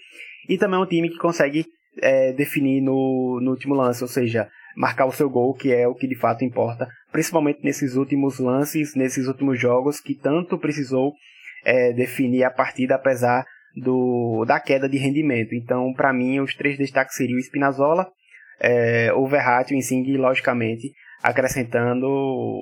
E também é um time que consegue é, definir no, no último lance, ou seja, marcar o seu gol, que é o que de fato importa, principalmente nesses últimos lances, nesses últimos jogos que tanto precisou é, definir a partida, apesar do, da queda de rendimento. Então, para mim, os três destaques seriam o Spinazzola, é, o Verratti, o Insigne, logicamente, acrescentando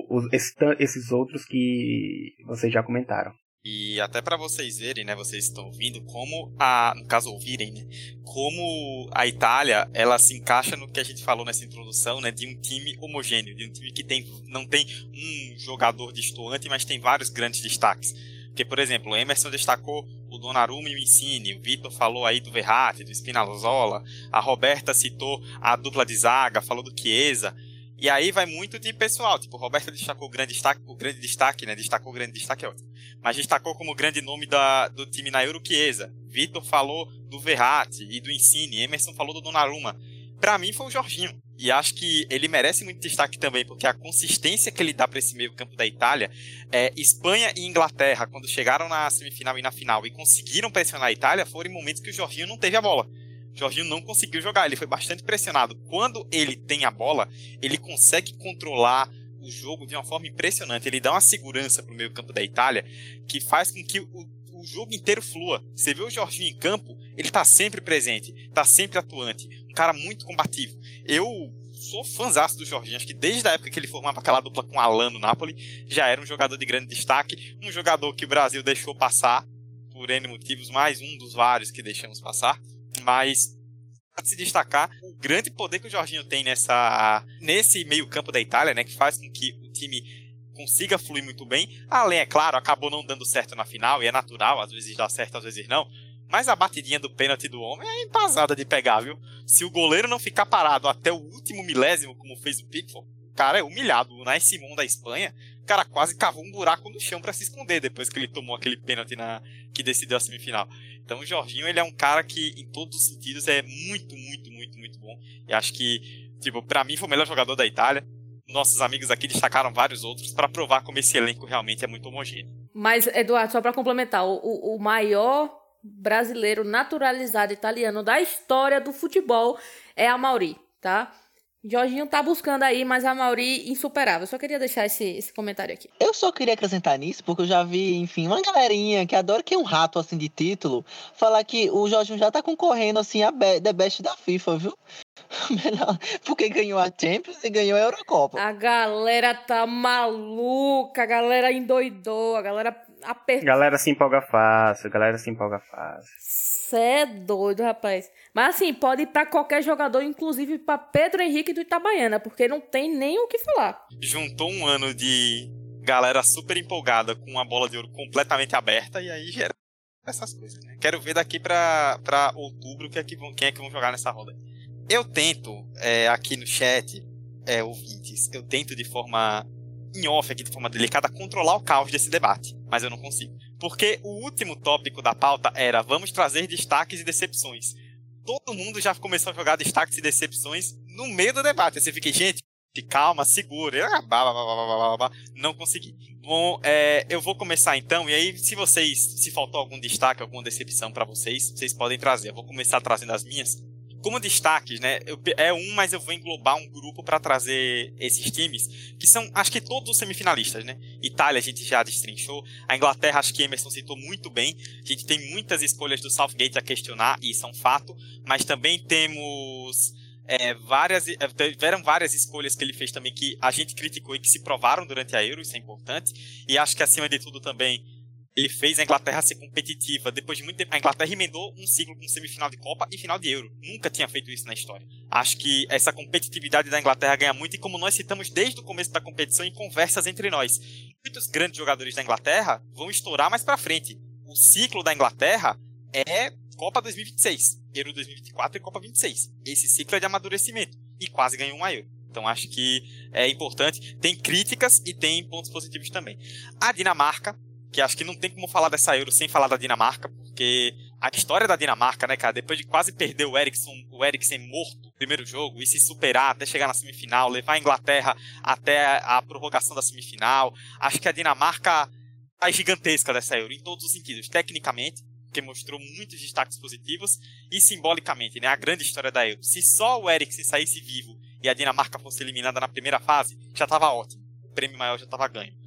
os, esses, esses outros que vocês já comentaram. E até para vocês verem, né, vocês estão ouvindo como a, no caso ouvirem, né, como a Itália, ela se encaixa no que a gente falou nessa introdução, né, de um time homogêneo, de um time que tem não tem um jogador destoante, mas tem vários grandes destaques. Porque, por exemplo, o Emerson destacou o Donnarumma e o Insigne, o Vitor falou aí do Verratti, do Spinazzola, a Roberta citou a dupla de zaga, falou do Chiesa, e aí vai muito de pessoal. Tipo, o Roberto destacou o grande destaque, o grande destaque, né? Destacou o grande destaque, é ótimo. Mas destacou como grande nome da, do time na Euro Chiesa. Vitor falou do Verratti e do Insigne. Emerson falou do Donnarumma. Pra mim foi o Jorginho. E acho que ele merece muito destaque também, porque a consistência que ele dá para esse meio campo da Itália, é, Espanha e Inglaterra, quando chegaram na semifinal e na final e conseguiram pressionar a Itália, foram em momentos que o Jorginho não teve a bola. Jorginho não conseguiu jogar, ele foi bastante pressionado. Quando ele tem a bola, ele consegue controlar o jogo de uma forma impressionante. Ele dá uma segurança para o meio campo da Itália que faz com que o, o jogo inteiro flua. Você vê o Jorginho em campo, ele está sempre presente, está sempre atuante. Um cara muito combativo. Eu sou fãzaço do Jorginho. Acho que desde a época que ele formava aquela dupla com Alan no Napoli, já era um jogador de grande destaque. Um jogador que o Brasil deixou passar por N motivos, mais um dos vários que deixamos passar. Mas se destacar o grande poder que o Jorginho tem nessa nesse meio campo da Itália, né, que faz com que o time consiga fluir muito bem. Além, é claro, acabou não dando certo na final, e é natural, às vezes dá certo, às vezes não. Mas a batidinha do pênalti do homem é embasada de pegar, viu? Se o goleiro não ficar parado até o último milésimo, como fez o Pickford, o cara é humilhado. O Nais Simon da Espanha, cara quase cavou um buraco no chão para se esconder depois que ele tomou aquele pênalti na que decidiu a semifinal. Então o Jorginho, ele é um cara que, em todos os sentidos, é muito, muito, muito, muito bom. E acho que, tipo, pra mim foi o melhor jogador da Itália. Nossos amigos aqui destacaram vários outros para provar como esse elenco realmente é muito homogêneo. Mas, Eduardo, só para complementar, o, o maior brasileiro naturalizado italiano da história do futebol é a Mauri, tá? Jorginho tá buscando aí, mas a Mauri insuperável. Só queria deixar esse, esse comentário aqui. Eu só queria acrescentar nisso, porque eu já vi, enfim, uma galerinha que adora que é um rato assim de título, falar que o Jorginho já tá concorrendo assim a The Best da FIFA, viu? porque ganhou a Champions e ganhou a Eurocopa. A galera tá maluca, a galera endoidou, a galera apertou. Galera se empolga fácil, galera se empolga fácil. Cê é doido, rapaz. Mas assim, pode ir pra qualquer jogador, inclusive pra Pedro Henrique do Itabaiana, porque não tem nem o que falar. Juntou um ano de galera super empolgada com a bola de ouro completamente aberta e aí gera essas coisas, né? Quero ver daqui pra, pra outubro quem é, que vão, quem é que vão jogar nessa roda. Eu tento, é, aqui no chat, é, ouvintes, eu tento de forma em off aqui, de forma delicada, controlar o caos desse debate, mas eu não consigo. Porque o último tópico da pauta era vamos trazer destaques e decepções. Todo mundo já começou a jogar destaques e decepções no meio do debate. Você fica, gente, calma, segura. Não consegui. Bom, é, eu vou começar então, e aí, se vocês, se faltou algum destaque, alguma decepção para vocês, vocês podem trazer. Eu vou começar trazendo as minhas. Como destaques, né? Eu, é um, mas eu vou englobar um grupo para trazer esses times, que são, acho que todos os semifinalistas, né? Itália a gente já destrinchou, a Inglaterra, acho que Emerson citou muito bem. A gente tem muitas escolhas do Southgate a questionar, e isso é um fato, mas também temos é, várias, é, tiveram várias escolhas que ele fez também que a gente criticou e que se provaram durante a Euro, isso é importante. E acho que acima de tudo também ele fez a Inglaterra ser competitiva. Depois de muito tempo, a Inglaterra emendou um ciclo com semifinal de Copa e final de Euro. Nunca tinha feito isso na história. Acho que essa competitividade da Inglaterra ganha muito, e como nós citamos desde o começo da competição em conversas entre nós, muitos grandes jogadores da Inglaterra vão estourar mais para frente. O ciclo da Inglaterra é Copa 2026, Euro 2024 e Copa 26. Esse ciclo é de amadurecimento e quase ganhou um Euro. Então acho que é importante. Tem críticas e tem pontos positivos também. A Dinamarca que acho que não tem como falar dessa Euro sem falar da Dinamarca, porque a história da Dinamarca, né, cara, depois de quase perder o Eriksen, o Eriksen morto no primeiro jogo e se superar até chegar na semifinal, levar a Inglaterra até a prorrogação da semifinal, acho que a Dinamarca é gigantesca dessa Euro em todos os sentidos, tecnicamente, que mostrou muitos destaques positivos e simbolicamente, né, a grande história da Euro. Se só o Eriksen saísse vivo e a Dinamarca fosse eliminada na primeira fase, já estava ótimo. O prêmio maior já estava ganho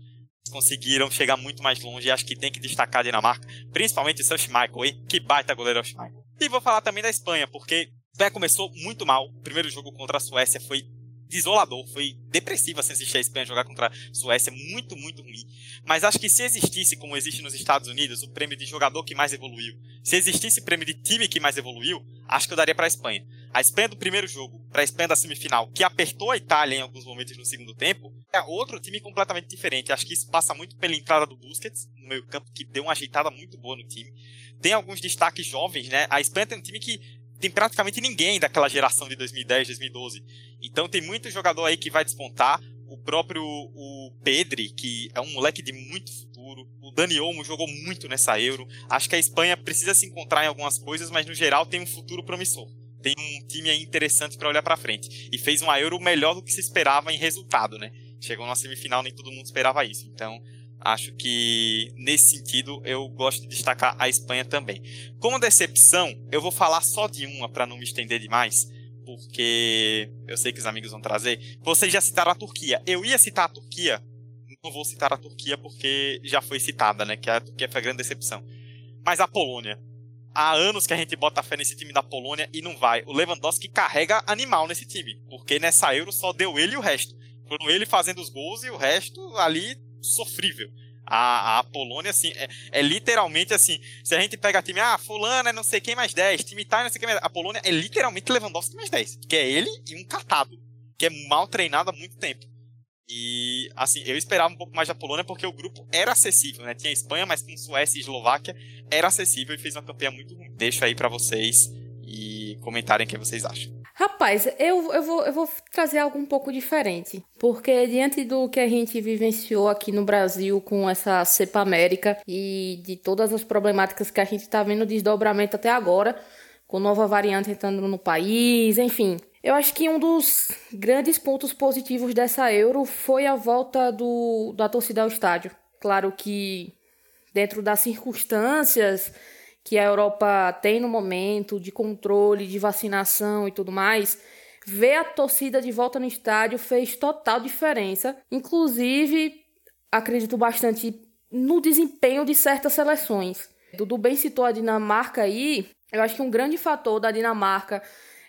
conseguiram chegar muito mais longe e acho que tem que destacar a Dinamarca, principalmente o seu Schmeichel, hein? que baita goleiro é o Schmeichel. E vou falar também da Espanha, porque Espanha começou muito mal. O primeiro jogo contra a Suécia foi desolador, foi depressivo assim, assistir a Espanha jogar contra a Suécia, muito, muito ruim. Mas acho que se existisse, como existe nos Estados Unidos, o prêmio de jogador que mais evoluiu, se existisse o prêmio de time que mais evoluiu, acho que eu daria para a Espanha. A Espanha do primeiro jogo, para a Espanha da semifinal, que apertou a Itália em alguns momentos no segundo tempo, é outro time completamente diferente. Acho que isso passa muito pela entrada do Busquets no meio campo, que deu uma ajeitada muito boa no time. Tem alguns destaques jovens, né? A Espanha tem um time que tem praticamente ninguém daquela geração de 2010, 2012. Então tem muito jogador aí que vai despontar. O próprio o Pedri, que é um moleque de muito futuro. O Dani Olmo jogou muito nessa Euro. Acho que a Espanha precisa se encontrar em algumas coisas, mas no geral tem um futuro promissor. Tem um time aí interessante para olhar para frente. E fez uma Euro melhor do que se esperava em resultado, né? Chegou na semifinal, nem todo mundo esperava isso. Então, Acho que nesse sentido eu gosto de destacar a Espanha também. Como decepção, eu vou falar só de uma para não me estender demais, porque eu sei que os amigos vão trazer. Vocês já citaram a Turquia. Eu ia citar a Turquia, não vou citar a Turquia porque já foi citada, né? Que a Turquia foi a grande decepção. Mas a Polônia. Há anos que a gente bota fé nesse time da Polônia e não vai. O Lewandowski carrega animal nesse time, porque nessa Euro só deu ele e o resto. Foram ele fazendo os gols e o resto ali sofrível. A, a Polônia, assim, é, é, literalmente assim. Se a gente pega time, ah, Fulano é não sei quem mais 10, time tal, não sei quem mais 10. A Polônia é literalmente Lewandowski mais 10. Que é ele e um catado. Que é mal treinado há muito tempo. E, assim, eu esperava um pouco mais da Polônia porque o grupo era acessível, né? Tinha Espanha, mas com Suécia e Eslováquia era acessível e fez uma campanha muito ruim. Deixo aí para vocês e comentarem o que vocês acham. Rapaz, eu, eu, vou, eu vou trazer algo um pouco diferente. Porque diante do que a gente vivenciou aqui no Brasil com essa cepa América e de todas as problemáticas que a gente está vendo desdobramento até agora, com nova variante entrando no país, enfim. Eu acho que um dos grandes pontos positivos dessa Euro foi a volta do, da torcida ao estádio. Claro que dentro das circunstâncias que a Europa tem no momento de controle, de vacinação e tudo mais, ver a torcida de volta no estádio fez total diferença. Inclusive, acredito bastante no desempenho de certas seleções. Dudu bem citou a Dinamarca aí. Eu acho que um grande fator da Dinamarca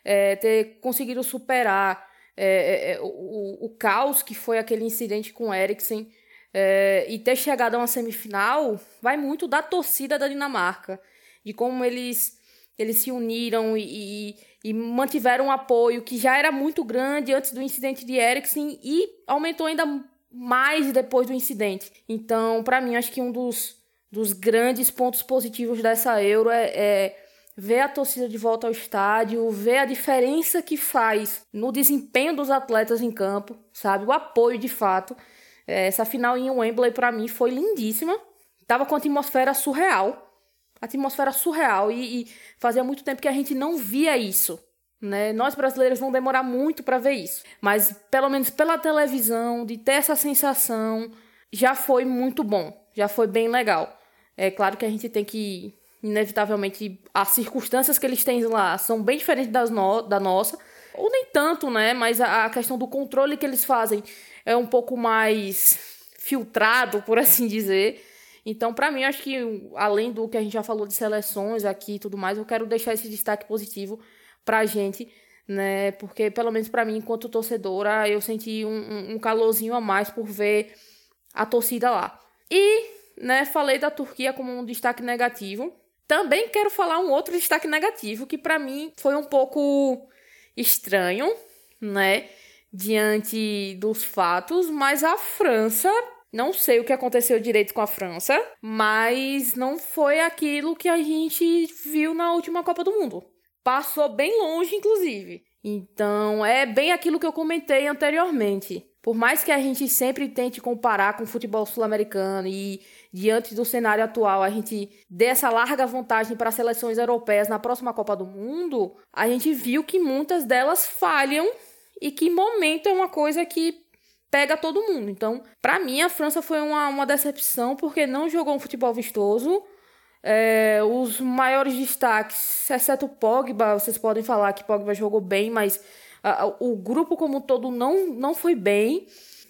é ter conseguido superar é, é, é o, o, caos que foi aquele incidente com Eriksen é, e ter chegado a uma semifinal vai muito da torcida da Dinamarca de como eles, eles se uniram e, e, e mantiveram um apoio que já era muito grande antes do incidente de Eriksen e aumentou ainda mais depois do incidente. Então, para mim, acho que um dos, dos grandes pontos positivos dessa Euro é, é ver a torcida de volta ao estádio, ver a diferença que faz no desempenho dos atletas em campo, sabe? O apoio de fato. É, essa final em Wembley para mim foi lindíssima. Tava com a atmosfera surreal atmosfera surreal e, e, fazia muito tempo que a gente não via isso. Né? Nós brasileiros vamos demorar muito para ver isso, mas pelo menos pela televisão, de ter essa sensação, já foi muito bom, já foi bem legal. É claro que a gente tem que, inevitavelmente, as circunstâncias que eles têm lá são bem diferentes das no, da nossa, ou nem tanto, né? Mas a, a questão do controle que eles fazem é um pouco mais filtrado, por assim dizer. Então, para mim, acho que além do que a gente já falou de seleções aqui e tudo mais, eu quero deixar esse destaque positivo para a gente, né? Porque, pelo menos para mim, enquanto torcedora, eu senti um, um calorzinho a mais por ver a torcida lá. E, né, falei da Turquia como um destaque negativo. Também quero falar um outro destaque negativo que para mim foi um pouco estranho, né? Diante dos fatos, mas a França não sei o que aconteceu direito com a França, mas não foi aquilo que a gente viu na última Copa do Mundo. Passou bem longe, inclusive. Então, é bem aquilo que eu comentei anteriormente. Por mais que a gente sempre tente comparar com o futebol sul-americano e diante do cenário atual a gente dê essa larga vantagem para as seleções europeias na próxima Copa do Mundo, a gente viu que muitas delas falham e que momento é uma coisa que pega todo mundo. Então, para mim, a França foi uma, uma decepção porque não jogou um futebol vistoso. É, os maiores destaques, exceto Pogba, vocês podem falar que Pogba jogou bem, mas o grupo como um todo não, não foi bem.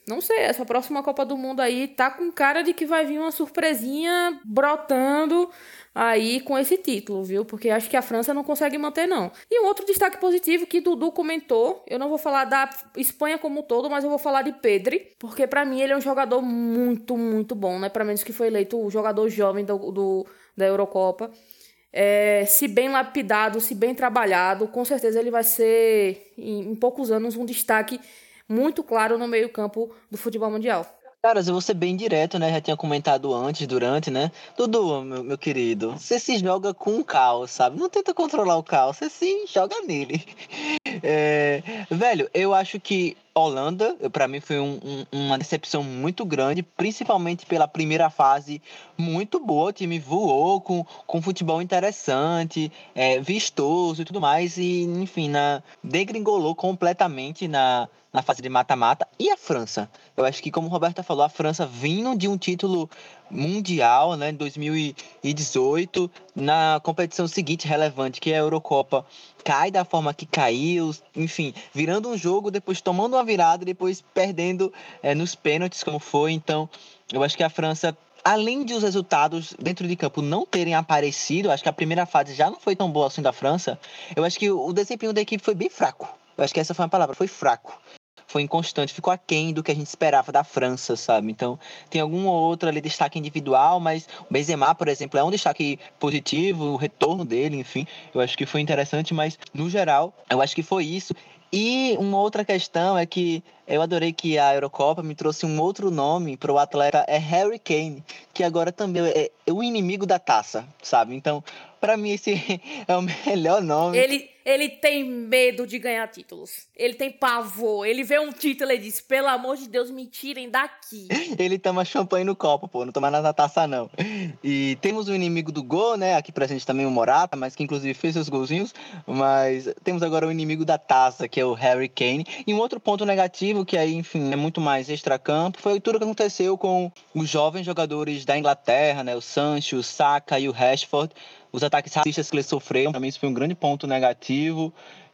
Não sei, essa próxima Copa do Mundo aí tá com cara de que vai vir uma surpresinha brotando aí com esse título, viu? Porque acho que a França não consegue manter, não. E um outro destaque positivo que Dudu comentou, eu não vou falar da Espanha como um todo, mas eu vou falar de Pedri, porque para mim ele é um jogador muito, muito bom, né? Para menos que foi eleito o jogador jovem do, do da Eurocopa. É, se bem lapidado, se bem trabalhado, com certeza ele vai ser, em, em poucos anos, um destaque muito claro no meio-campo do futebol mundial. Caras, eu vou ser bem direto, né? Já tinha comentado antes, durante, né? Dudu, meu, meu querido, você se joga com o caos, sabe? Não tenta controlar o caos, você se joga nele. É, velho, eu acho que Holanda, para mim, foi um, um, uma decepção muito grande, principalmente pela primeira fase muito boa. O time voou com, com futebol interessante, é, vistoso e tudo mais, e enfim, na, degringolou completamente na, na fase de mata-mata. E a França? Eu acho que, como o Roberta falou, a França vindo de um título mundial, né, em 2018, na competição seguinte relevante, que é a Eurocopa, cai da forma que caiu, enfim, virando um jogo, depois tomando uma virada, depois perdendo é, nos pênaltis, como foi. Então, eu acho que a França além de os resultados dentro de campo não terem aparecido, acho que a primeira fase já não foi tão boa assim da França. Eu acho que o desempenho da equipe foi bem fraco. Eu acho que essa foi a palavra, foi fraco foi inconstante, ficou aquém do que a gente esperava da França, sabe? Então, tem algum ou outro ali destaque individual, mas o Benzema, por exemplo, é um destaque positivo, o retorno dele, enfim, eu acho que foi interessante, mas no geral, eu acho que foi isso. E uma outra questão é que eu adorei que a Eurocopa me trouxe um outro nome para o atleta, é Harry Kane, que agora também é, é o inimigo da taça, sabe? Então, Pra mim, esse é o melhor nome. Ele, ele tem medo de ganhar títulos. Ele tem pavor. Ele vê um título e diz: pelo amor de Deus, me tirem daqui. Ele toma champanhe no copo, pô. Não toma na taça, não. E temos o um inimigo do gol, né? Aqui pra gente também o Morata, mas que inclusive fez seus golzinhos. Mas temos agora o inimigo da taça, que é o Harry Kane. E um outro ponto negativo, que aí, enfim, é muito mais extracampo, foi tudo que aconteceu com os jovens jogadores da Inglaterra, né? O Sancho, o Saka e o Rashford os ataques racistas que eles sofreram, também isso foi um grande ponto negativo.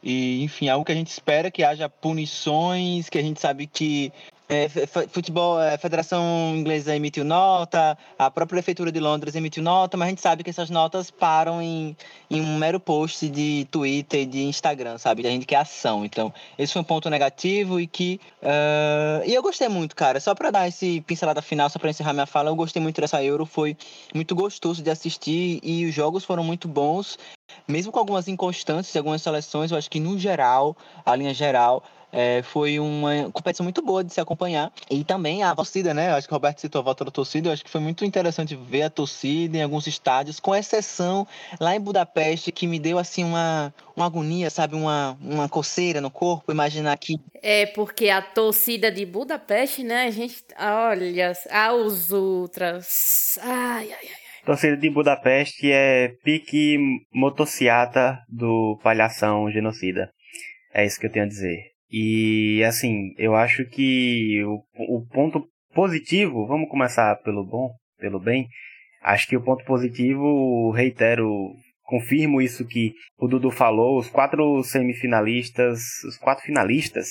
E, enfim, algo que a gente espera que haja punições, que a gente sabe que é, futebol, a é, Federação Inglesa emitiu nota, a própria Prefeitura de Londres emitiu nota, mas a gente sabe que essas notas param em, em um mero post de Twitter e de Instagram, sabe? A gente quer ação. Então, esse foi um ponto negativo e que. Uh... E eu gostei muito, cara. Só para dar esse pincelada final, só para encerrar minha fala, eu gostei muito dessa Euro. Foi muito gostoso de assistir e os jogos foram muito bons. Mesmo com algumas inconstâncias, algumas seleções, eu acho que no geral, a linha geral, é, foi uma competição muito boa de se acompanhar. E também a torcida, né? Eu acho que o Roberto citou a volta da torcida. Eu acho que foi muito interessante ver a torcida em alguns estádios, com exceção lá em Budapeste, que me deu assim uma, uma agonia, sabe? Uma, uma coceira no corpo. Imaginar que. É, porque a torcida de Budapeste, né? A gente. Olha, aos ultras. Ai, ai, ai. Torcida de Budapeste é pique motociata do palhação genocida. É isso que eu tenho a dizer. E assim, eu acho que o, o ponto positivo, vamos começar pelo bom, pelo bem. Acho que o ponto positivo, reitero, confirmo isso que o Dudu falou, os quatro semifinalistas, os quatro finalistas,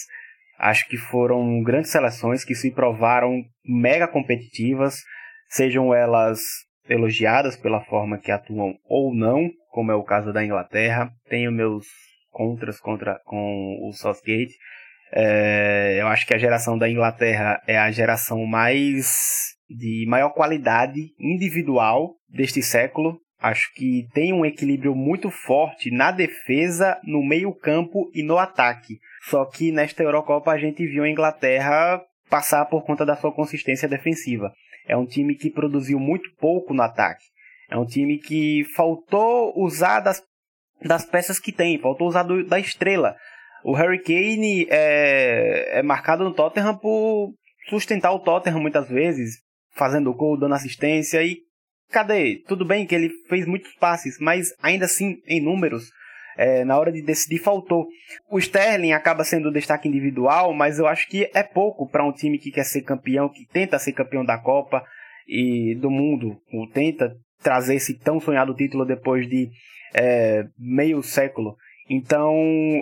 acho que foram grandes seleções que se provaram mega competitivas, sejam elas elogiadas pela forma que atuam ou não, como é o caso da Inglaterra. Tenho meus contras contra com o Southgate. É, eu acho que a geração da Inglaterra é a geração mais de maior qualidade individual deste século. Acho que tem um equilíbrio muito forte na defesa, no meio-campo e no ataque. Só que nesta Eurocopa a gente viu a Inglaterra passar por conta da sua consistência defensiva. É um time que produziu muito pouco no ataque. É um time que faltou usar das das peças que tem, faltou usar do, da estrela. O Harry Kane é, é marcado no Tottenham por sustentar o Tottenham muitas vezes, fazendo gol, dando assistência e cadê? Tudo bem que ele fez muitos passes, mas ainda assim, em números, é, na hora de decidir faltou. O Sterling acaba sendo o destaque individual, mas eu acho que é pouco para um time que quer ser campeão, que tenta ser campeão da Copa e do mundo, ou tenta trazer esse tão sonhado título depois de é, meio século. Então,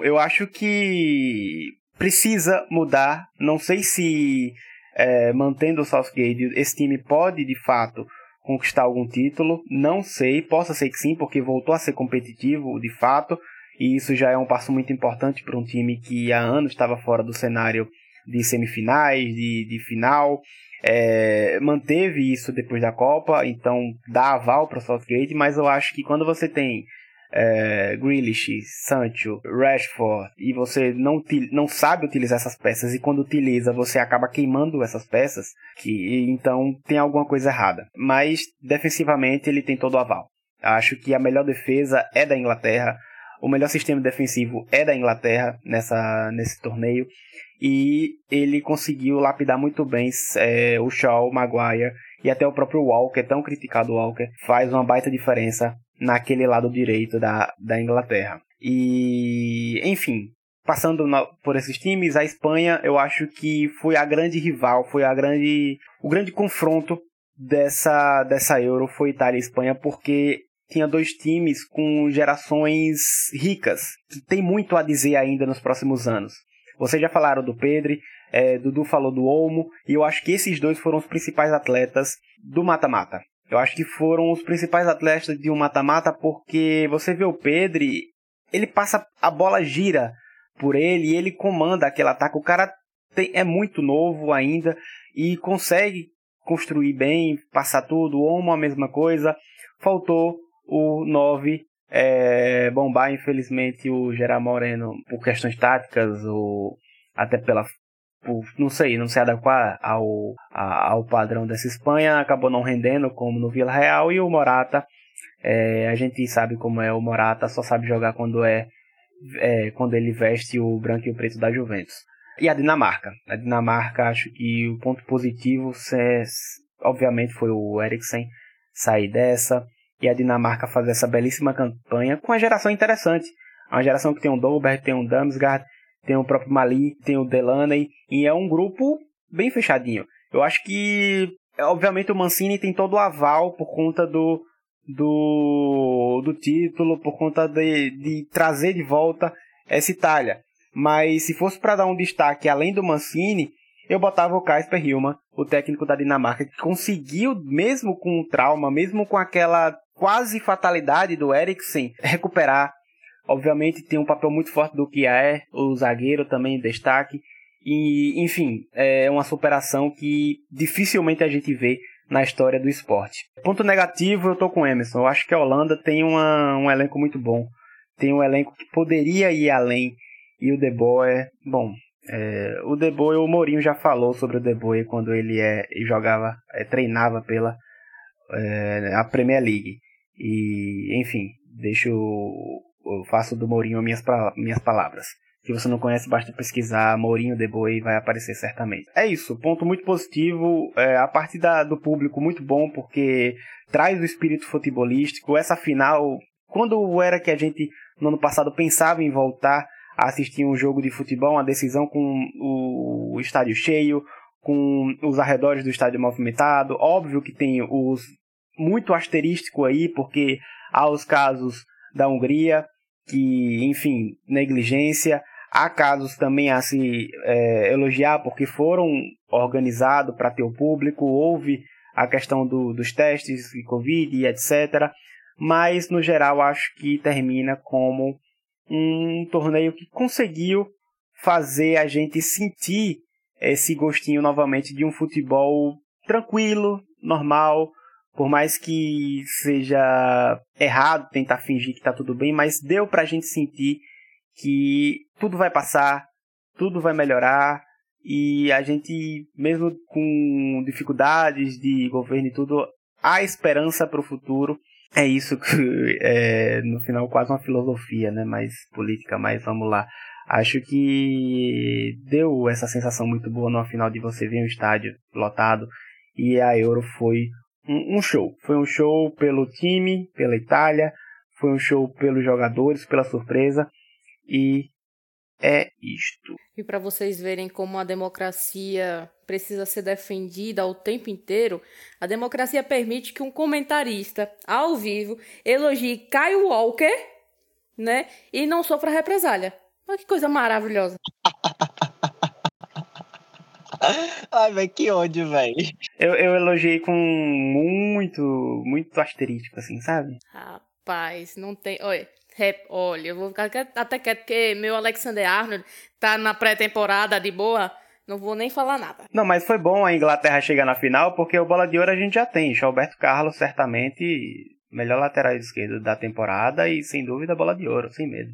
eu acho que precisa mudar. Não sei se é, mantendo o Southgate, esse time pode de fato conquistar algum título. Não sei, possa ser que sim, porque voltou a ser competitivo de fato. E isso já é um passo muito importante para um time que há anos estava fora do cenário de semifinais, de, de final. É, manteve isso depois da Copa, então dá aval para o Southgate, mas eu acho que quando você tem é, Grealish, Sancho, Rashford e você não, não sabe utilizar essas peças e quando utiliza você acaba queimando essas peças, que então tem alguma coisa errada. Mas defensivamente ele tem todo o aval. Acho que a melhor defesa é da Inglaterra, o melhor sistema defensivo é da Inglaterra nessa, nesse torneio e ele conseguiu lapidar muito bem é, o Shaw, o Maguire e até o próprio Walker, tão criticado Walker, faz uma baita diferença naquele lado direito da, da Inglaterra. E, enfim, passando na, por esses times, a Espanha eu acho que foi a grande rival, foi a grande, o grande confronto dessa, dessa Euro foi Itália e Espanha, porque tinha dois times com gerações ricas, que tem muito a dizer ainda nos próximos anos. Vocês já falaram do Pedri, é, Dudu falou do Olmo, e eu acho que esses dois foram os principais atletas do mata-mata. Eu acho que foram os principais atletas de um mata-mata porque você vê o Pedri, ele passa a bola gira por ele e ele comanda aquele ataque. O cara tem, é muito novo ainda e consegue construir bem, passar tudo. O Olmo a mesma coisa. Faltou o 9 é, bombar, infelizmente, o Gerard Moreno por questões táticas ou até pela por, não sei, não se adequar ao, ao padrão dessa Espanha, acabou não rendendo como no Vila Real e o Morata É, a gente sabe como é o Morata, só sabe jogar quando é, é, quando ele veste o branco e o preto da Juventus. E a Dinamarca. A Dinamarca, acho que o ponto positivo, é, obviamente, foi o Eriksen sair dessa e a Dinamarca fazer essa belíssima campanha com uma geração interessante. Uma geração que tem o Dolberg, tem o Damsgaard, tem o próprio Mali, tem o Delaney, e é um grupo bem fechadinho. Eu acho que, obviamente, o Mancini tem todo o aval por conta do, do, do título, por conta de, de trazer de volta essa Itália. Mas se fosse para dar um destaque além do Mancini, eu botava o Kasper Hillman, o técnico da Dinamarca, que conseguiu, mesmo com o trauma, mesmo com aquela quase fatalidade do Eriksen, recuperar. Obviamente tem um papel muito forte do Kiaer, o zagueiro também destaque. E, enfim, é uma superação que dificilmente a gente vê na história do esporte. Ponto negativo, eu tô com o Emerson. Eu acho que a Holanda tem uma, um elenco muito bom. Tem um elenco que poderia ir além. E o De Boer, bom, é, o De Boer, o Mourinho já falou sobre o De Boer quando ele é, jogava, é, treinava pela é, a Premier League. E, enfim, deixo, eu faço do Mourinho minhas, minhas palavras. Se você não conhece, basta pesquisar Mourinho de Boi e vai aparecer certamente. É isso, ponto muito positivo. É, a parte da, do público muito bom, porque traz o espírito futebolístico. Essa final, quando era que a gente no ano passado pensava em voltar a assistir um jogo de futebol, uma decisão com o estádio cheio, com os arredores do estádio movimentado. Óbvio que tem os muito asterístico aí, porque há os casos da Hungria, que, enfim, negligência. Há casos também a se é, elogiar, porque foram organizados para ter o público, houve a questão do, dos testes de Covid e etc. Mas, no geral, acho que termina como um torneio que conseguiu fazer a gente sentir esse gostinho novamente de um futebol tranquilo, normal, por mais que seja errado tentar fingir que tá tudo bem, mas deu pra gente sentir que tudo vai passar, tudo vai melhorar e a gente, mesmo com dificuldades de governo e tudo, há esperança para o futuro. É isso que é, no final quase uma filosofia, né? Mais política, mas vamos lá. Acho que deu essa sensação muito boa no final de você ver um estádio lotado e a Euro foi um, um show. Foi um show pelo time, pela Itália, foi um show pelos jogadores, pela surpresa e é isto. E para vocês verem como a democracia precisa ser defendida o tempo inteiro, a democracia permite que um comentarista ao vivo elogie Caio Walker, né, e não sofra represália. Olha que coisa maravilhosa. Ai, velho, que ódio, velho. Eu, eu elogiei com muito, muito asterístico, assim, sabe? Rapaz, não tem. Olha, olha, eu vou ficar até quieto, porque meu Alexander Arnold tá na pré-temporada de boa. Não vou nem falar nada. Não, mas foi bom a Inglaterra chegar na final, porque o Bola de Ouro a gente já tem. Alberto Carlos, certamente, melhor lateral esquerdo da temporada e, sem dúvida, Bola de Ouro, sem medo.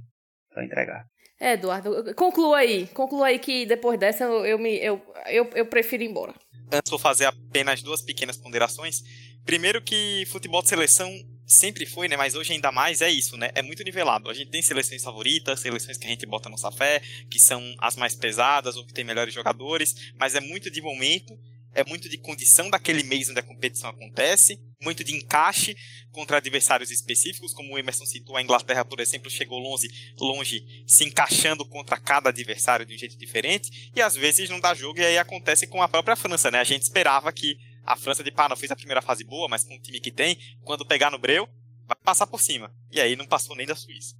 Só entregar. É, Eduardo, conclua aí. Conclua aí que depois dessa eu, eu, me, eu, eu, eu prefiro ir embora. Antes vou fazer apenas duas pequenas ponderações. Primeiro que futebol de seleção sempre foi, né? Mas hoje ainda mais é isso, né? É muito nivelado. A gente tem seleções favoritas, seleções que a gente bota nossa fé, que são as mais pesadas ou que tem melhores jogadores, mas é muito de momento é muito de condição daquele mês onde a competição acontece, muito de encaixe contra adversários específicos, como o Emerson citou, a Inglaterra, por exemplo, chegou longe, longe se encaixando contra cada adversário de um jeito diferente, e às vezes não dá jogo, e aí acontece com a própria França, né? A gente esperava que a França de pá, não fez a primeira fase boa, mas com o time que tem, quando pegar no breu, vai passar por cima. E aí não passou nem da Suíça.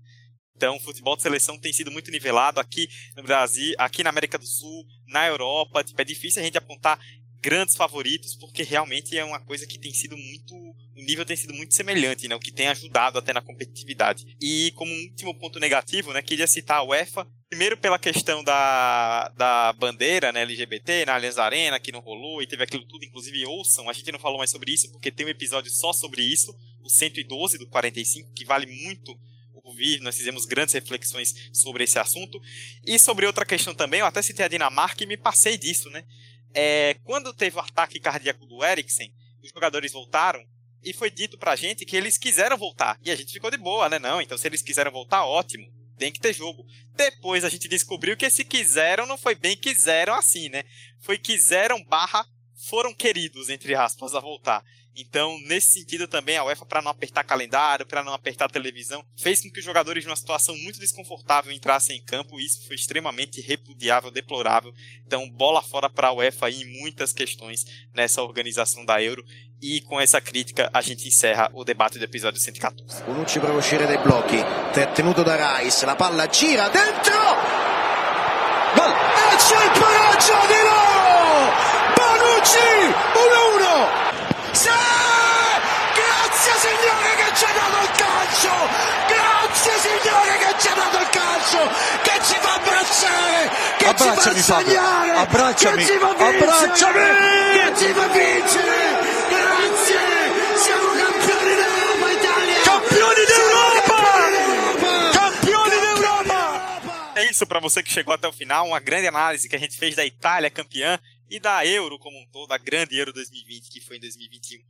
Então, o futebol de seleção tem sido muito nivelado aqui no Brasil, aqui na América do Sul, na Europa. Tipo, é difícil a gente apontar grandes favoritos, porque realmente é uma coisa que tem sido muito. O nível tem sido muito semelhante, né? O que tem ajudado até na competitividade. E como último ponto negativo, né? Queria citar a UEFA. Primeiro pela questão da, da bandeira né, LGBT na Allianz Arena, que não rolou e teve aquilo tudo, inclusive ouçam, a gente não falou mais sobre isso, porque tem um episódio só sobre isso, o 112 do 45, que vale muito ouvir, nós fizemos grandes reflexões sobre esse assunto. E sobre outra questão também, eu até citei a Dinamarca e me passei disso, né? É, quando teve o ataque cardíaco do Eriksen, os jogadores voltaram, e foi dito pra gente que eles quiseram voltar. E a gente ficou de boa, né? Não, então se eles quiseram voltar, ótimo. Tem que ter jogo. Depois a gente descobriu que esse quiseram não foi bem quiseram assim, né? Foi quiseram barra foram queridos, entre aspas, a voltar. Então, nesse sentido também, a UEFA, para não apertar calendário, para não apertar televisão, fez com que os jogadores, numa situação muito desconfortável, entrassem em campo, e isso foi extremamente repudiável, deplorável. Então, bola fora para a UEFA em muitas questões nessa organização da Euro. E com essa crítica, a gente encerra o debate do episódio 114. Bonucci prova a uscire dai blocchi, tenuto da Rice, la palla gira dentro! Gol! E c'è il pareggio di! Bonucci 1-1! Signore che ci ha dato il calcio! Grazie signore che ci ha dato il calcio! Che ci fa abbracciare! Che Abbracciami, ci fa Fabio. segnare! Abbracciami. Che ci fa vincere! Abbracciami. Che ci fa vincere! Grazie! Siamo campioni d'Europa Italia! Campioni d'Europa! d'Europa! Campioni d'Europa! É isso para você que chegou até o final, uma grande análise que a gente fez da Itália campeã e da Euro como um todo, a grande Euro 2020 que foi em 2021.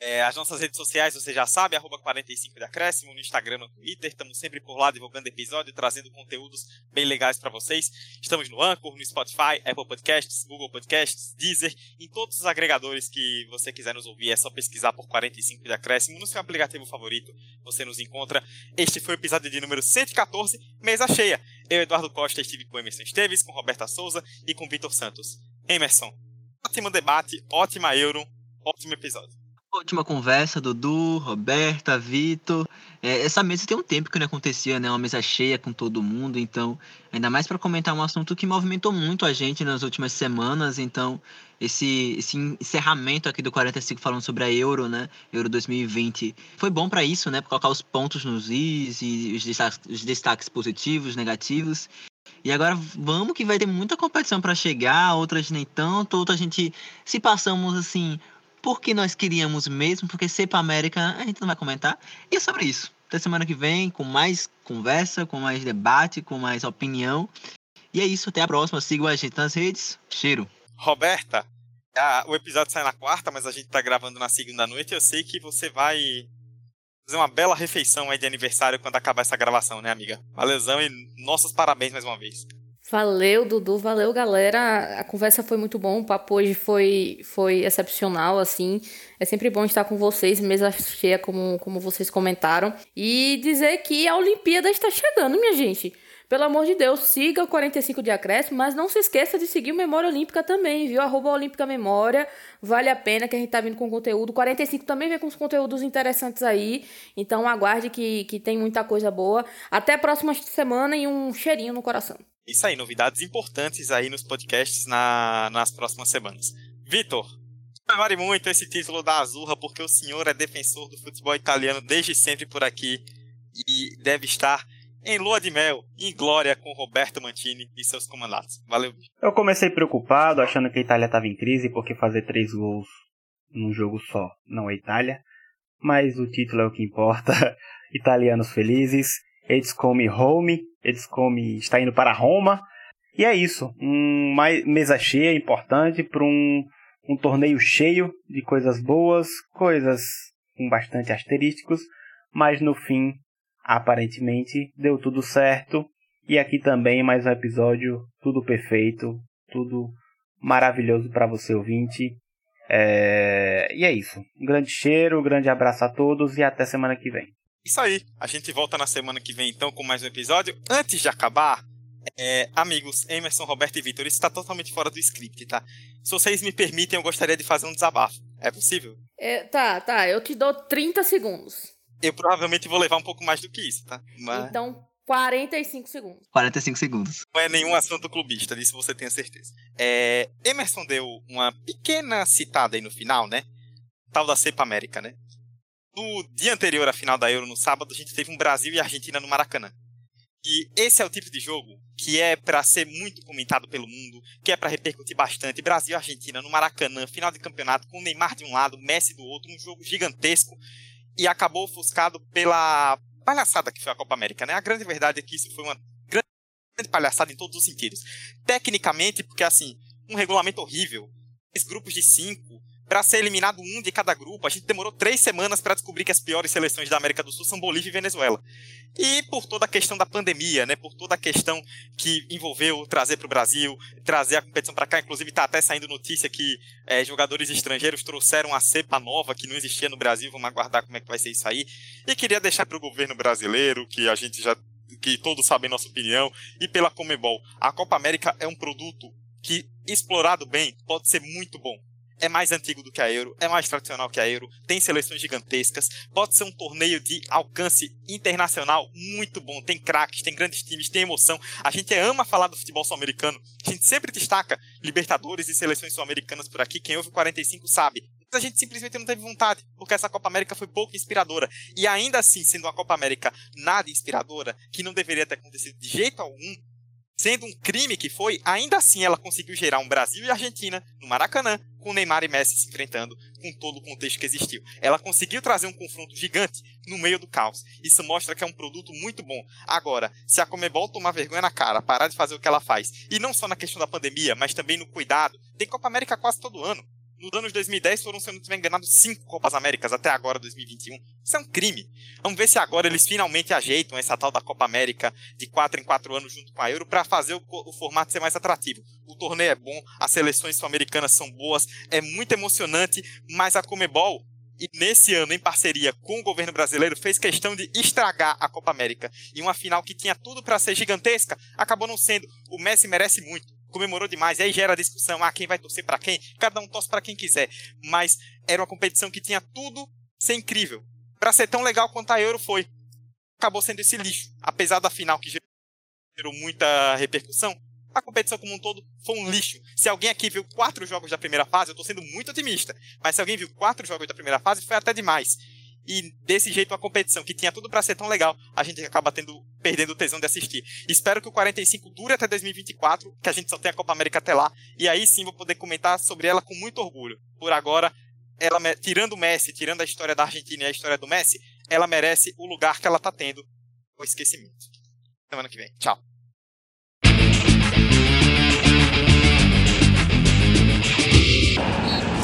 É, as nossas redes sociais, você já sabe, arroba 45 de acréscimo, no Instagram, no Twitter, estamos sempre por lá divulgando episódio, trazendo conteúdos bem legais para vocês. Estamos no Anchor, no Spotify, Apple Podcasts, Google Podcasts, Deezer, em todos os agregadores que você quiser nos ouvir, é só pesquisar por 45 de acréscimo no seu aplicativo favorito, você nos encontra. Este foi o episódio de número 114, mesa cheia. Eu, Eduardo Costa, estive com Emerson Esteves, com Roberta Souza e com Vitor Santos. Emerson, ótimo debate, ótima Euro, ótimo episódio. Última conversa, Dudu, Roberta, Vitor. É, essa mesa tem um tempo que não acontecia, né? Uma mesa cheia com todo mundo, então, ainda mais para comentar um assunto que movimentou muito a gente nas últimas semanas, então, esse, esse encerramento aqui do 45 falando sobre a Euro, né? Euro 2020. Foi bom para isso, né? Pra colocar os pontos nos is e os destaques, os destaques positivos, negativos. E agora vamos que vai ter muita competição para chegar, outras nem tanto, outras a gente se passamos assim porque nós queríamos mesmo, porque para América a gente não vai comentar. E é sobre isso. Até semana que vem, com mais conversa, com mais debate, com mais opinião. E é isso, até a próxima. Sigam a gente nas redes. Cheiro. Roberta, a- o episódio sai na quarta, mas a gente tá gravando na segunda noite. Eu sei que você vai fazer uma bela refeição aí de aniversário quando acabar essa gravação, né, amiga? Valeuzão e nossos parabéns mais uma vez. Valeu, Dudu, valeu, galera. A conversa foi muito bom, o papo hoje foi, foi excepcional, assim. É sempre bom estar com vocês, mesa cheia, como, como vocês comentaram. E dizer que a Olimpíada está chegando, minha gente. Pelo amor de Deus, siga o 45 de acréscimo, mas não se esqueça de seguir o Memória Olímpica também, viu? Arroba Olímpica Memória. Vale a pena que a gente tá vindo com conteúdo. 45 também vem com os conteúdos interessantes aí. Então aguarde que, que tem muita coisa boa. Até a próxima semana e um cheirinho no coração. Isso aí, novidades importantes aí nos podcasts na- nas próximas semanas. Vitor, comemore muito esse título da Azurra, porque o senhor é defensor do futebol italiano desde sempre por aqui e deve estar em lua de mel, em glória com Roberto Mantini e seus comandados. Valeu. Eu comecei preocupado, achando que a Itália estava em crise, porque fazer três gols num jogo só não é Itália. Mas o título é o que importa. Italianos felizes. Eles come home. Eles come está indo para Roma. E é isso. Um mais mesa cheia importante para um, um torneio cheio de coisas boas, coisas com bastante asterísticos. Mas no fim, aparentemente, deu tudo certo. E aqui também mais um episódio, tudo perfeito, tudo maravilhoso para você ouvinte. É... E é isso. Um grande cheiro, um grande abraço a todos e até semana que vem. Isso aí. A gente volta na semana que vem então com mais um episódio. Antes de acabar, é, amigos, Emerson, Roberto e Vitor, isso está totalmente fora do script, tá? Se vocês me permitem, eu gostaria de fazer um desabafo. É possível? É, tá, tá, eu te dou 30 segundos. Eu provavelmente vou levar um pouco mais do que isso, tá? Mas Então, 45 segundos. 45 segundos. não é nenhum assunto clubista, disso você tenha certeza. É, Emerson deu uma pequena citada aí no final, né? Tal da Cepa América, né? No dia anterior à final da Euro, no sábado, a gente teve um Brasil e Argentina no Maracanã. E esse é o tipo de jogo que é pra ser muito comentado pelo mundo, que é pra repercutir bastante. Brasil e Argentina no Maracanã, final de campeonato, com o Neymar de um lado, Messi do outro, um jogo gigantesco. E acabou ofuscado pela palhaçada que foi a Copa América, né? A grande verdade é que isso foi uma grande palhaçada em todos os sentidos. Tecnicamente, porque assim, um regulamento horrível, três grupos de cinco, para ser eliminado um de cada grupo. A gente demorou três semanas para descobrir que as piores seleções da América do Sul são Bolívia e Venezuela. E por toda a questão da pandemia, né, por toda a questão que envolveu trazer para o Brasil, trazer a competição para cá, inclusive está até saindo notícia que é, jogadores estrangeiros trouxeram a cepa nova que não existia no Brasil, vamos aguardar como é que vai ser isso aí. E queria deixar para o governo brasileiro, que a gente já que todos sabem nossa opinião, e pela Comebol. A Copa América é um produto que, explorado bem, pode ser muito bom é mais antigo do que a Euro, é mais tradicional que a Euro, tem seleções gigantescas, pode ser um torneio de alcance internacional muito bom, tem craques, tem grandes times, tem emoção. A gente ama falar do futebol sul-americano, a gente sempre destaca Libertadores e seleções sul-americanas por aqui, quem ouve o 45 sabe. A gente simplesmente não teve vontade, porque essa Copa América foi pouco inspiradora. E ainda assim, sendo uma Copa América nada inspiradora, que não deveria ter acontecido de jeito algum, Sendo um crime que foi, ainda assim ela conseguiu gerar um Brasil e Argentina no Maracanã, com Neymar e Messi se enfrentando com todo o contexto que existiu. Ela conseguiu trazer um confronto gigante no meio do caos. Isso mostra que é um produto muito bom. Agora, se a Comebol tomar vergonha na cara, parar de fazer o que ela faz, e não só na questão da pandemia, mas também no cuidado, tem Copa América quase todo ano. No ano de 2010 foram, se eu não estiver enganado, cinco Copas Américas até agora, 2021. Isso é um crime. Vamos ver se agora eles finalmente ajeitam essa tal da Copa América de quatro em quatro anos junto com a Euro para fazer o, o, formato ser mais atrativo. O torneio é bom, as seleções sul-americanas são boas, é muito emocionante, mas a Comebol e nesse ano, em parceria com o governo brasileiro, fez questão de estragar a Copa América. E uma final que tinha tudo para ser gigantesca, acabou não sendo. O Messi merece muito comemorou demais, e aí gera discussão, ah, quem vai torcer para quem? Cada um torce para quem quiser. Mas era uma competição que tinha tudo ser incrível. Para ser tão legal quanto a Euro foi. Acabou sendo esse lixo. Apesar da final que gerou muita repercussão, a competição como um todo foi um lixo. Se alguém aqui viu quatro jogos da primeira fase, eu estou sendo muito otimista. Mas se alguém viu quatro jogos da primeira fase, foi até demais. E desse jeito, uma competição que tinha tudo para ser tão legal, a gente acaba tendo perdendo o tesão de assistir. Espero que o 45 dure até 2024, que a gente só tenha a Copa América até lá, e aí sim vou poder comentar sobre ela com muito orgulho. Por agora, ela tirando o Messi, tirando a história da Argentina e a história do Messi, ela merece o lugar que ela tá tendo o esquecimento. Semana que vem. Tchau.